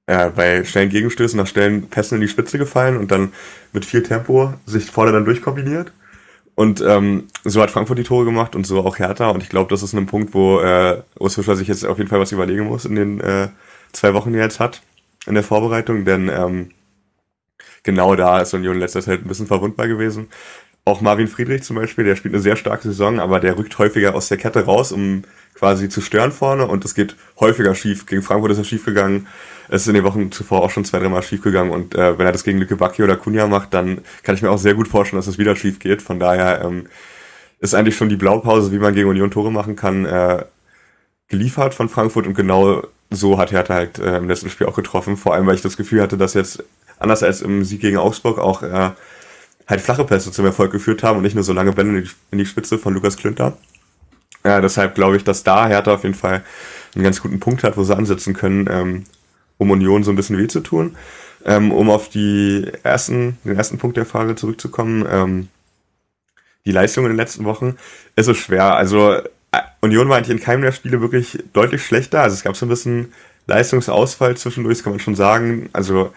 äh, bei schnellen Gegenstößen nach schnellen Pässen in die Spitze gefallen und dann mit viel Tempo sich vorne dann durchkombiniert. Und ähm, so hat Frankfurt die Tore gemacht und so auch Hertha. Und ich glaube, das ist ein Punkt, wo äh, Urs Fischer sich jetzt auf jeden Fall was überlegen muss in den äh, zwei Wochen, die er jetzt hat in der Vorbereitung. Denn ähm, genau da ist Union in letzter Zeit ein bisschen verwundbar gewesen. Auch Marvin Friedrich zum Beispiel, der spielt eine sehr starke Saison, aber der rückt häufiger aus der Kette raus, um quasi zu stören vorne und es geht häufiger schief. Gegen Frankfurt ist er schief gegangen. Es ist in den Wochen zuvor auch schon zwei, dreimal schief gegangen und äh, wenn er das gegen Lücke Bacchi oder Kunja macht, dann kann ich mir auch sehr gut vorstellen, dass es wieder schief geht. Von daher ähm, ist eigentlich schon die Blaupause, wie man gegen Union Tore machen kann, äh, geliefert von Frankfurt und genau so hat Hertha halt äh, im letzten Spiel auch getroffen. Vor allem, weil ich das Gefühl hatte, dass jetzt anders als im Sieg gegen Augsburg auch äh, halt flache Pässe zum Erfolg geführt haben und nicht nur so lange Bälle in die, Spitze von Lukas Klünter. Ja, deshalb glaube ich, dass da Hertha auf jeden Fall einen ganz guten Punkt hat, wo sie ansetzen können, ähm, um Union so ein bisschen weh zu tun. Ähm, um auf die ersten, den ersten Punkt der Frage zurückzukommen, ähm, die Leistung in den letzten Wochen ist es schwer. Also äh, Union war eigentlich in keinem der Spiele wirklich deutlich schlechter. Also es gab so ein bisschen Leistungsausfall zwischendurch, das kann man schon sagen. Also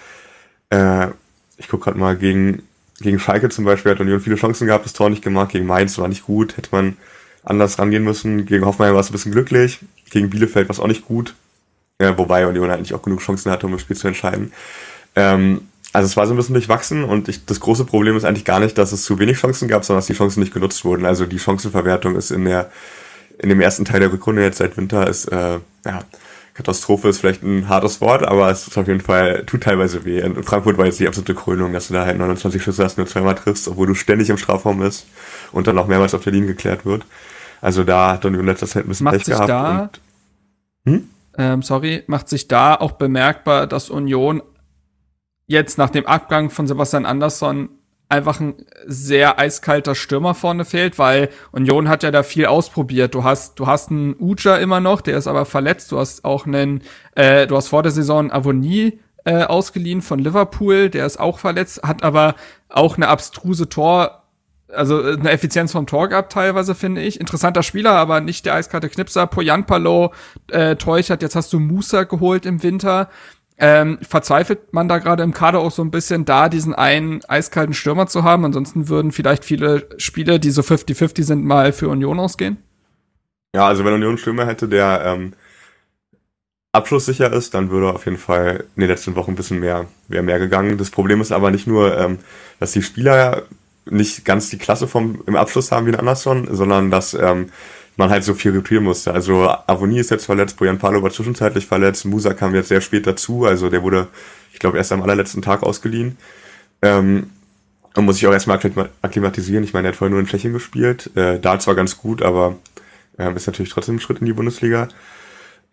äh, ich gucke gerade mal gegen gegen Schalke zum Beispiel hat Union viele Chancen gehabt, das Tor nicht gemacht. Gegen Mainz war nicht gut, hätte man anders rangehen müssen. Gegen Hoffenheim war es ein bisschen glücklich. Gegen Bielefeld war es auch nicht gut. Ja, wobei Union eigentlich auch genug Chancen hatte, um das Spiel zu entscheiden. Ähm, also es war so ein bisschen durchwachsen und ich, das große Problem ist eigentlich gar nicht, dass es zu wenig Chancen gab, sondern dass die Chancen nicht genutzt wurden. Also die Chancenverwertung ist in der in dem ersten Teil der Rückrunde jetzt seit Winter ist äh, ja Katastrophe ist vielleicht ein hartes Wort, aber es ist auf jeden Fall, tut teilweise weh. In Frankfurt war jetzt die absolute Krönung, dass du da halt 29 Schüsse hast, nur zweimal triffst, obwohl du ständig im Strafraum bist und dann auch mehrmals auf der Linie geklärt wird. Also da hat dann in letzter Zeit ein bisschen macht Pech gehabt. Da, und, hm? ähm, sorry, macht sich da auch bemerkbar, dass Union jetzt nach dem Abgang von Sebastian Andersson einfach ein sehr eiskalter Stürmer vorne fehlt, weil Union hat ja da viel ausprobiert. Du hast, du hast einen Uja immer noch, der ist aber verletzt. Du hast auch einen, äh, du hast vor der Saison Avonie äh, ausgeliehen von Liverpool, der ist auch verletzt, hat aber auch eine abstruse Tor, also eine Effizienz vom Tor gehabt teilweise, finde ich. Interessanter Spieler, aber nicht der eiskalte Knipser. Poyanpalo, äh, Teuchert, jetzt hast du Musa geholt im Winter. Ähm, verzweifelt man da gerade im Kader auch so ein bisschen, da diesen einen eiskalten Stürmer zu haben? Ansonsten würden vielleicht viele Spiele, die so 50-50 sind, mal für Union ausgehen? Ja, also wenn Union einen Stürmer hätte, der ähm, abschlusssicher ist, dann würde auf jeden Fall in den letzten Wochen ein bisschen mehr, wäre mehr gegangen. Das Problem ist aber nicht nur, ähm, dass die Spieler nicht ganz die Klasse vom, im Abschluss haben wie ein Anderson, sondern dass ähm, man halt so viel rotieren musste. Also Avoni ist jetzt verletzt, Bojan Palo war zwischenzeitlich verletzt, Musa kam jetzt sehr spät dazu, also der wurde, ich glaube, erst am allerletzten Tag ausgeliehen. Ähm, und muss sich auch erstmal akklimatisieren. Ich meine, er hat vorher nur in Tschechien gespielt. Äh, da zwar ganz gut, aber ähm, ist natürlich trotzdem ein Schritt in die Bundesliga.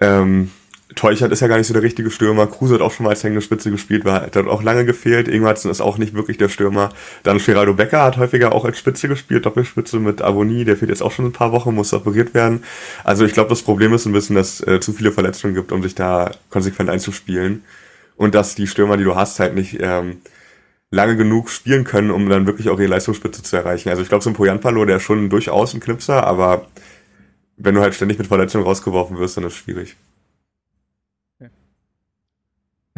Ähm, Teuchert ist ja gar nicht so der richtige Stürmer. Kruse hat auch schon mal als hängende Spitze gespielt, war, hat auch lange gefehlt. Ingwarzen ist auch nicht wirklich der Stürmer. Dann Geraldo Becker hat häufiger auch als Spitze gespielt, Doppelspitze mit Avonie, der fehlt jetzt auch schon ein paar Wochen, muss operiert werden. Also ich glaube, das Problem ist ein bisschen, dass äh, zu viele Verletzungen gibt, um sich da konsequent einzuspielen. Und dass die Stürmer, die du hast, halt nicht ähm, lange genug spielen können, um dann wirklich auch ihre Leistungsspitze zu erreichen. Also ich glaube, so ein Poyanpalo, der ist schon durchaus ein Knipser, aber wenn du halt ständig mit Verletzungen rausgeworfen wirst, dann ist es schwierig.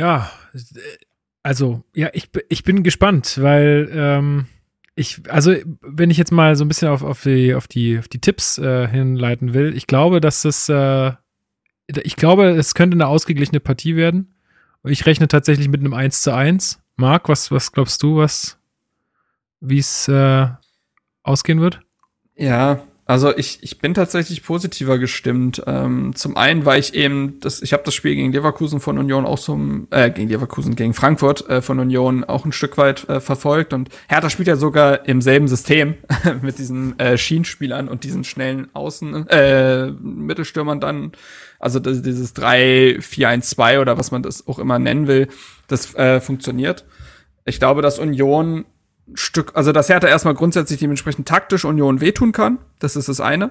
Ja, Also, ja, ich, ich bin gespannt, weil ähm, ich, also, wenn ich jetzt mal so ein bisschen auf, auf, die, auf, die, auf die Tipps äh, hinleiten will, ich glaube, dass es, äh, ich glaube, es könnte eine ausgeglichene Partie werden. Ich rechne tatsächlich mit einem 1 zu 1. Marc, was, was glaubst du, was, wie es äh, ausgehen wird? Ja, also ich, ich bin tatsächlich positiver gestimmt. Ähm, zum einen, weil ich eben, das, ich habe das Spiel gegen Leverkusen von Union auch so, äh, gegen Leverkusen, gegen Frankfurt äh, von Union auch ein Stück weit äh, verfolgt. Und Hertha spielt ja sogar im selben System mit diesen äh, Schienenspielern und diesen schnellen Außen, äh, Mittelstürmern dann. Also das, dieses 3-4-1-2 oder was man das auch immer nennen will, das äh, funktioniert. Ich glaube, dass Union Stück, also dass Hertha erstmal grundsätzlich dementsprechend taktisch Union wehtun kann. Das ist das eine.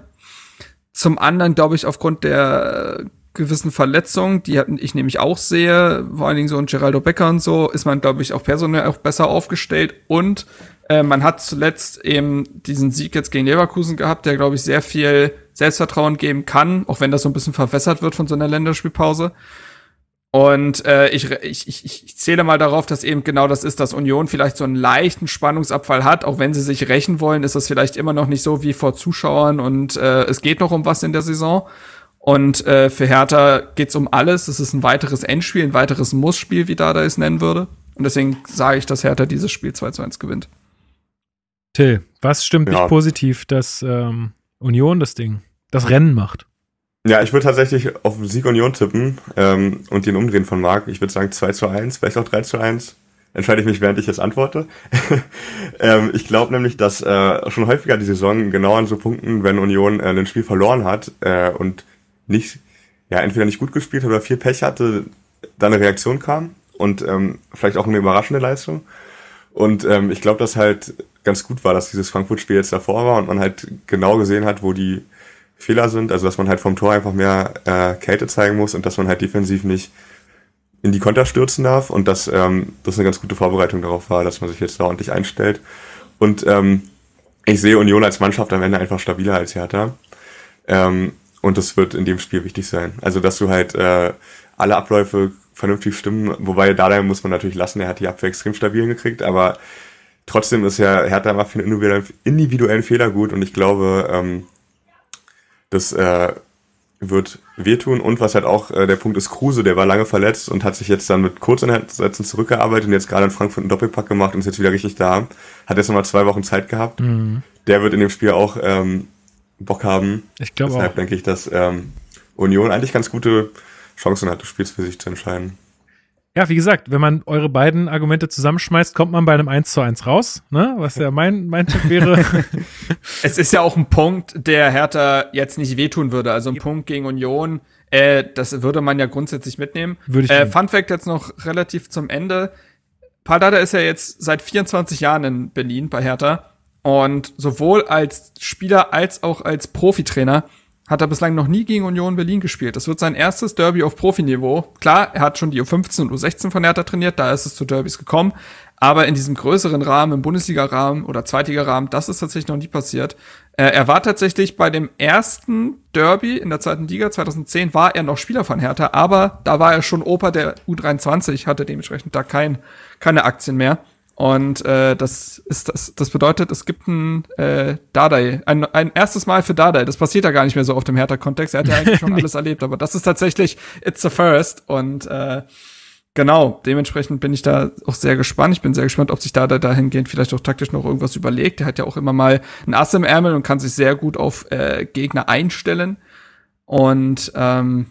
Zum anderen glaube ich aufgrund der gewissen Verletzungen, die ich nämlich auch sehe, vor allen Dingen so ein Geraldo Becker und so, ist man glaube ich auch personell auch besser aufgestellt und äh, man hat zuletzt eben diesen Sieg jetzt gegen Leverkusen gehabt, der glaube ich sehr viel Selbstvertrauen geben kann, auch wenn das so ein bisschen verwässert wird von so einer Länderspielpause. Und äh, ich, ich, ich, ich zähle mal darauf, dass eben genau das ist, dass Union vielleicht so einen leichten Spannungsabfall hat. Auch wenn sie sich rächen wollen, ist das vielleicht immer noch nicht so wie vor Zuschauern und äh, es geht noch um was in der Saison. Und äh, für Hertha geht's um alles. Es ist ein weiteres Endspiel, ein weiteres Muss-Spiel, wie Dada es nennen würde. Und deswegen sage ich, dass Hertha dieses Spiel 2 zu 1 gewinnt. Till, was stimmt ja. dich positiv, dass ähm, Union das Ding, das Rennen macht? Ja, ich würde tatsächlich auf Sieg Union tippen ähm, und den Umdrehen von Marc. Ich würde sagen 2 zu 1, vielleicht auch 3 zu 1. Entscheide ich mich, während ich jetzt antworte. ähm, ich glaube nämlich, dass äh, schon häufiger die Saison genau an so Punkten, wenn Union äh, ein Spiel verloren hat äh, und nicht, ja, entweder nicht gut gespielt hat oder viel Pech hatte, da eine Reaktion kam und ähm, vielleicht auch eine überraschende Leistung. Und ähm, ich glaube, dass halt ganz gut war, dass dieses Frankfurt-Spiel jetzt davor war und man halt genau gesehen hat, wo die Fehler sind, also dass man halt vom Tor einfach mehr äh, Kälte zeigen muss und dass man halt defensiv nicht in die Konter stürzen darf und dass ähm, das eine ganz gute Vorbereitung darauf war, dass man sich jetzt da ordentlich einstellt. Und ähm, ich sehe Union als Mannschaft am Ende einfach stabiler als Hertha. Ähm, und das wird in dem Spiel wichtig sein. Also dass du halt äh, alle Abläufe vernünftig stimmen, wobei da muss man natürlich lassen, er hat die Abwehr extrem stabil gekriegt, aber trotzdem ist ja Hertha immer für einen individuellen Fehler gut und ich glaube, ähm, das äh, wird wehtun. Und was halt auch äh, der Punkt ist, Kruse, der war lange verletzt und hat sich jetzt dann mit Kurzeinsätzen zurückgearbeitet und jetzt gerade in Frankfurt einen Doppelpack gemacht und ist jetzt wieder richtig da. Hat jetzt nochmal zwei Wochen Zeit gehabt. Mhm. Der wird in dem Spiel auch ähm, Bock haben. Ich glaube Deshalb denke ich, dass ähm, Union eigentlich ganz gute Chancen hat, das Spiel für sich zu entscheiden. Ja, wie gesagt, wenn man eure beiden Argumente zusammenschmeißt, kommt man bei einem 1 zu 1 raus, ne? Was ja mein, mein Tipp wäre. es ist ja auch ein Punkt, der Hertha jetzt nicht wehtun würde. Also ein ja. Punkt gegen Union, äh, das würde man ja grundsätzlich mitnehmen. Würde ich äh, Fun Fact jetzt noch relativ zum Ende. Paldada ist ja jetzt seit 24 Jahren in Berlin bei Hertha. Und sowohl als Spieler als auch als Profitrainer hat er bislang noch nie gegen Union Berlin gespielt. Das wird sein erstes Derby auf Profiniveau. Klar, er hat schon die U15 und U16 von Hertha trainiert, da ist es zu Derbys gekommen. Aber in diesem größeren Rahmen, im Bundesliga-Rahmen oder Zweitliga-Rahmen, das ist tatsächlich noch nie passiert. Äh, er war tatsächlich bei dem ersten Derby in der zweiten Liga 2010 war er noch Spieler von Hertha, aber da war er schon Opa der U23, hatte dementsprechend da kein, keine Aktien mehr. Und äh, das ist das, das bedeutet, es gibt ein äh, Dardai, ein, ein erstes Mal für Dardai. Das passiert ja gar nicht mehr so auf dem Hertha-Kontext. Er hat ja eigentlich schon alles erlebt, aber das ist tatsächlich It's the First. Und äh, genau, dementsprechend bin ich da auch sehr gespannt. Ich bin sehr gespannt, ob sich Dardai dahingehend vielleicht auch taktisch noch irgendwas überlegt. Er hat ja auch immer mal ein Ass im Ärmel und kann sich sehr gut auf äh, Gegner einstellen. Und ähm,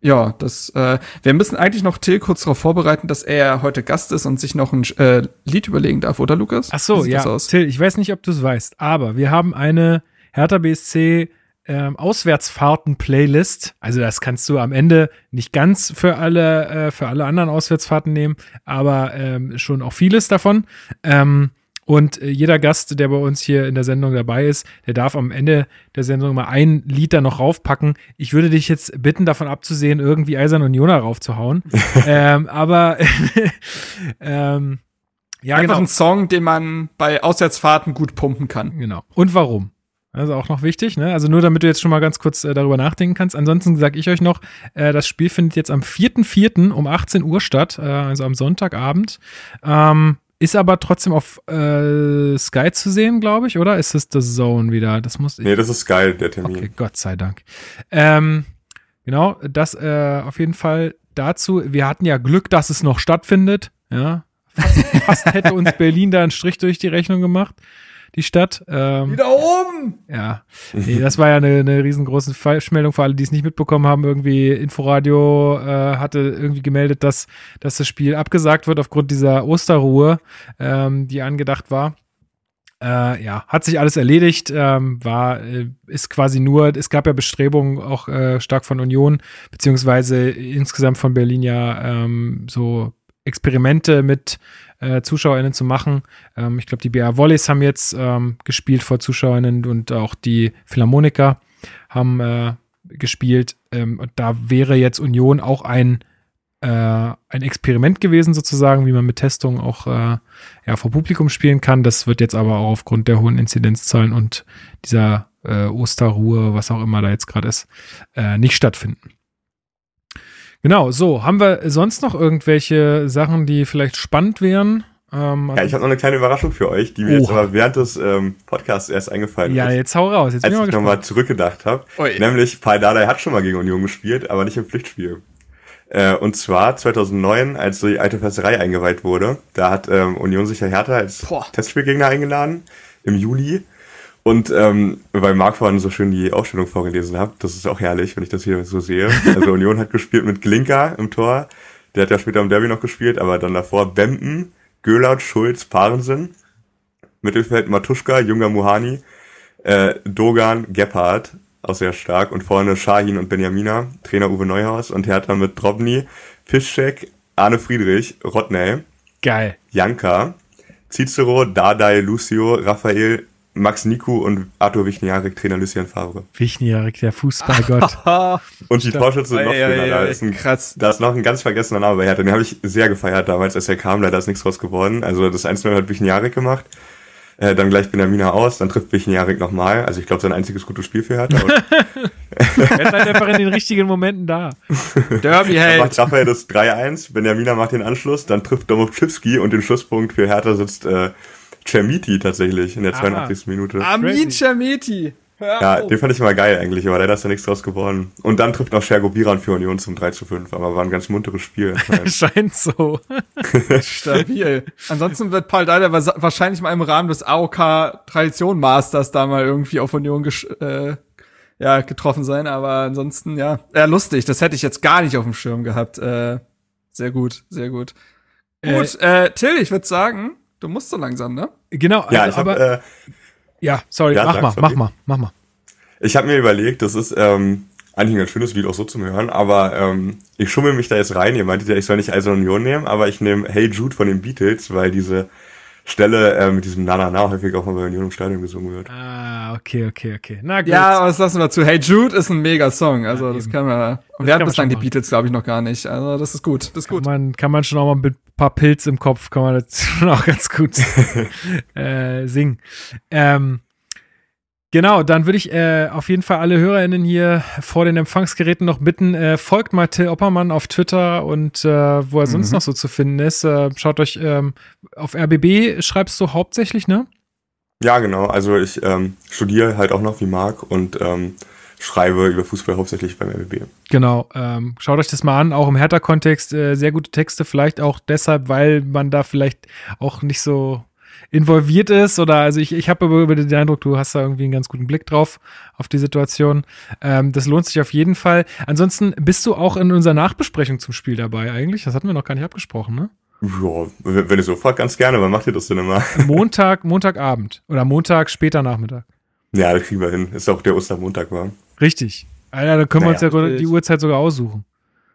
ja, das, äh, wir müssen eigentlich noch Till kurz darauf vorbereiten, dass er heute Gast ist und sich noch ein äh, Lied überlegen darf, oder Lukas? Ach so, ja. Till, ich weiß nicht, ob du es weißt, aber wir haben eine Hertha BSC ähm, Auswärtsfahrten-Playlist. Also das kannst du am Ende nicht ganz für alle, äh, für alle anderen Auswärtsfahrten nehmen, aber ähm, schon auch vieles davon. Ähm, und äh, jeder Gast, der bei uns hier in der Sendung dabei ist, der darf am Ende der Sendung mal ein Lied da noch raufpacken. Ich würde dich jetzt bitten, davon abzusehen, irgendwie Eisern und Jona raufzuhauen. ähm, aber ähm, ja, Einfach genau. ein Song, den man bei Auswärtsfahrten gut pumpen kann. Genau. Und warum? Also auch noch wichtig, ne? Also nur damit du jetzt schon mal ganz kurz äh, darüber nachdenken kannst. Ansonsten sage ich euch noch, äh, das Spiel findet jetzt am 4.4. um 18 Uhr statt, äh, also am Sonntagabend. Ähm, ist aber trotzdem auf äh, Sky zu sehen, glaube ich, oder? Ist das The Zone wieder? Das muss ich. Nee, das ist Sky, der Termin. Okay, Gott sei Dank. Ähm, genau, das äh, auf jeden Fall dazu. Wir hatten ja Glück, dass es noch stattfindet. Ja, fast, fast hätte uns Berlin da einen Strich durch die Rechnung gemacht die Stadt. Ähm, Wieder oben! Ja, nee, das war ja eine, eine riesengroße Falschmeldung für alle, die es nicht mitbekommen haben. Irgendwie Inforadio äh, hatte irgendwie gemeldet, dass, dass das Spiel abgesagt wird aufgrund dieser Osterruhe, ähm, die angedacht war. Äh, ja, hat sich alles erledigt, ähm, war, äh, ist quasi nur, es gab ja Bestrebungen auch äh, stark von Union, beziehungsweise insgesamt von Berlin ja ähm, so Experimente mit äh, ZuschauerInnen zu machen. Ähm, ich glaube, die BR Volleys haben jetzt ähm, gespielt vor ZuschauerInnen und auch die Philharmoniker haben äh, gespielt. Ähm, und da wäre jetzt Union auch ein, äh, ein Experiment gewesen, sozusagen, wie man mit Testungen auch äh, ja, vor Publikum spielen kann. Das wird jetzt aber auch aufgrund der hohen Inzidenzzahlen und dieser äh, Osterruhe, was auch immer da jetzt gerade ist, äh, nicht stattfinden. Genau, so. Haben wir sonst noch irgendwelche Sachen, die vielleicht spannend wären? Ähm, ja, ich habe noch eine kleine Überraschung für euch, die mir oh. jetzt aber während des ähm, Podcasts erst eingefallen ja, ist. Ja, jetzt hau raus. Jetzt als ich nochmal zurückgedacht habe. Nämlich, Pai Dardai hat schon mal gegen Union gespielt, aber nicht im Pflichtspiel. Äh, und zwar 2009, als die alte Fesserei eingeweiht wurde. Da hat ähm, Union sich ja Hertha als Boah. Testspielgegner eingeladen im Juli. Und ähm, weil Marc vorhin so schön die Ausstellung vorgelesen hat, das ist auch herrlich, wenn ich das hier so sehe. Also Union hat gespielt mit Glinka im Tor. Der hat ja später im Derby noch gespielt, aber dann davor Bempen, Göllert, Schulz, Parensen. Mittelfeld Matuschka, Junger Muhani, äh, Dogan, Gebhardt, auch sehr stark. Und vorne Shahin und Benjamina, Trainer Uwe Neuhaus und Hertha mit Drobny, Piszczek, Arne Friedrich, Rodney. Geil. Janka, Cicero, Dardai, Lucio, Raphael, Max Niku und Arthur Wichniarek, Trainer Lucien Favre. Wichniarek, der Fußballgott. und die Torschütze sind noch ja, ja, da, ist ein, krass. da ist noch ein ganz vergessener Name bei Hertha. Den habe ich sehr gefeiert damals, als er kam. Leider ist nichts draus geworden. Also das 1-0 hat Wichniarek gemacht. Äh, dann gleich Benjamina aus, dann trifft Wichniarek nochmal. Also ich glaube, sein einziges gutes Spiel für Hertha. er ist halt einfach in den richtigen Momenten da. Derby hält. Dann macht Raphael das 3-1, Benjamina macht den Anschluss, dann trifft Domowczycki und den Schlusspunkt für Hertha sitzt äh, Chermiti tatsächlich in der 82. Ah. Minute. Amin Chermiti. Ja, den fand ich mal geil eigentlich, aber leider ist da nichts draus geworden. Und dann trifft noch Schergo Biran für Union zum 3 zu 5, aber war ein ganz munteres Spiel. Scheint so. Stabil. Ansonsten wird Paul Deider wahrscheinlich mal im Rahmen des AOK Tradition Masters da mal irgendwie auf Union äh, ja, getroffen sein, aber ansonsten, ja, ja, lustig. Das hätte ich jetzt gar nicht auf dem Schirm gehabt. Äh, sehr gut, sehr gut. Äh, gut, äh, Till, ich würde sagen, Du musst so langsam, ne? Genau, also, ja, ich aber. Hab, äh, ja, sorry, ja, mach mal, sorry. mach mal, mach mal. Ich habe mir überlegt, das ist ähm, eigentlich ein ganz schönes Lied auch so zum Hören, aber ähm, ich schummel mich da jetzt rein. Ihr meintet ja, ich soll nicht Eisen Union nehmen, aber ich nehme Hey Jude von den Beatles, weil diese Stelle äh, mit diesem Na Na Na häufig auch mal bei Union im Stadion gesungen wird. Ah, okay, okay, okay. Na gut. Ja, aber das lassen wir zu. Hey Jude ist ein mega Song. Also ja, das kann man. Und wir hatten bislang die Beatles, glaube ich, noch gar nicht. Also das ist gut. Das ist kann gut. Man, kann man schon auch mal mit ein paar Pilz im Kopf, kann man das schon auch ganz gut äh, singen. Ähm, Genau, dann würde ich äh, auf jeden Fall alle HörerInnen hier vor den Empfangsgeräten noch bitten, äh, folgt mal Till Oppermann auf Twitter und äh, wo er sonst mhm. noch so zu finden ist. Äh, schaut euch ähm, auf RBB schreibst du hauptsächlich, ne? Ja, genau. Also ich ähm, studiere halt auch noch wie Marc und ähm, schreibe über Fußball hauptsächlich beim RBB. Genau, ähm, schaut euch das mal an, auch im Hertha-Kontext äh, sehr gute Texte, vielleicht auch deshalb, weil man da vielleicht auch nicht so involviert ist oder also ich, ich habe über den Eindruck, du hast da irgendwie einen ganz guten Blick drauf auf die Situation. Ähm, das lohnt sich auf jeden Fall. Ansonsten bist du auch in unserer Nachbesprechung zum Spiel dabei eigentlich? Das hatten wir noch gar nicht abgesprochen, ne? Ja, wenn ihr so fragt, ganz gerne. Wann macht ihr das denn immer? Montag, Montagabend oder Montag später Nachmittag. Ja, das kriegen wir hin. Ist auch der Ostermontag war. Richtig. Alter, da können naja, wir uns ja die Uhrzeit sogar aussuchen.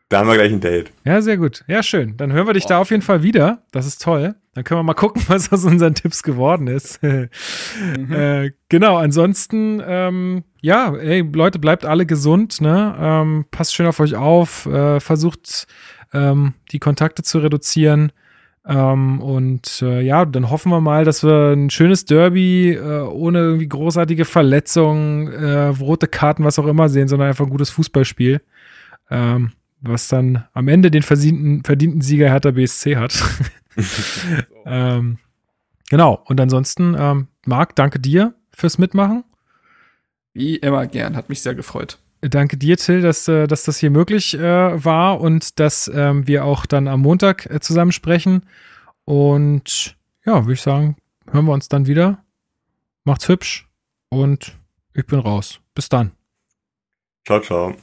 Da haben wir gleich ein Date. Ja, sehr gut. Ja, schön. Dann hören wir dich oh. da auf jeden Fall wieder. Das ist toll. Dann können wir mal gucken, was aus unseren Tipps geworden ist. mhm. äh, genau, ansonsten, ähm, ja, ey, Leute, bleibt alle gesund, ne? Ähm, passt schön auf euch auf, äh, versucht ähm, die Kontakte zu reduzieren. Ähm, und äh, ja, dann hoffen wir mal, dass wir ein schönes Derby äh, ohne irgendwie großartige Verletzungen, äh, rote Karten, was auch immer sehen, sondern einfach ein gutes Fußballspiel. Ähm, was dann am Ende den verdienten, verdienten Sieger Hertha BSC hat. ähm, genau. Und ansonsten, ähm, Marc, danke dir fürs Mitmachen. Wie immer gern, hat mich sehr gefreut. Danke dir, Till, dass, äh, dass das hier möglich äh, war und dass ähm, wir auch dann am Montag äh, zusammen sprechen. Und ja, würde ich sagen, hören wir uns dann wieder. Macht's hübsch und ich bin raus. Bis dann. Ciao, ciao.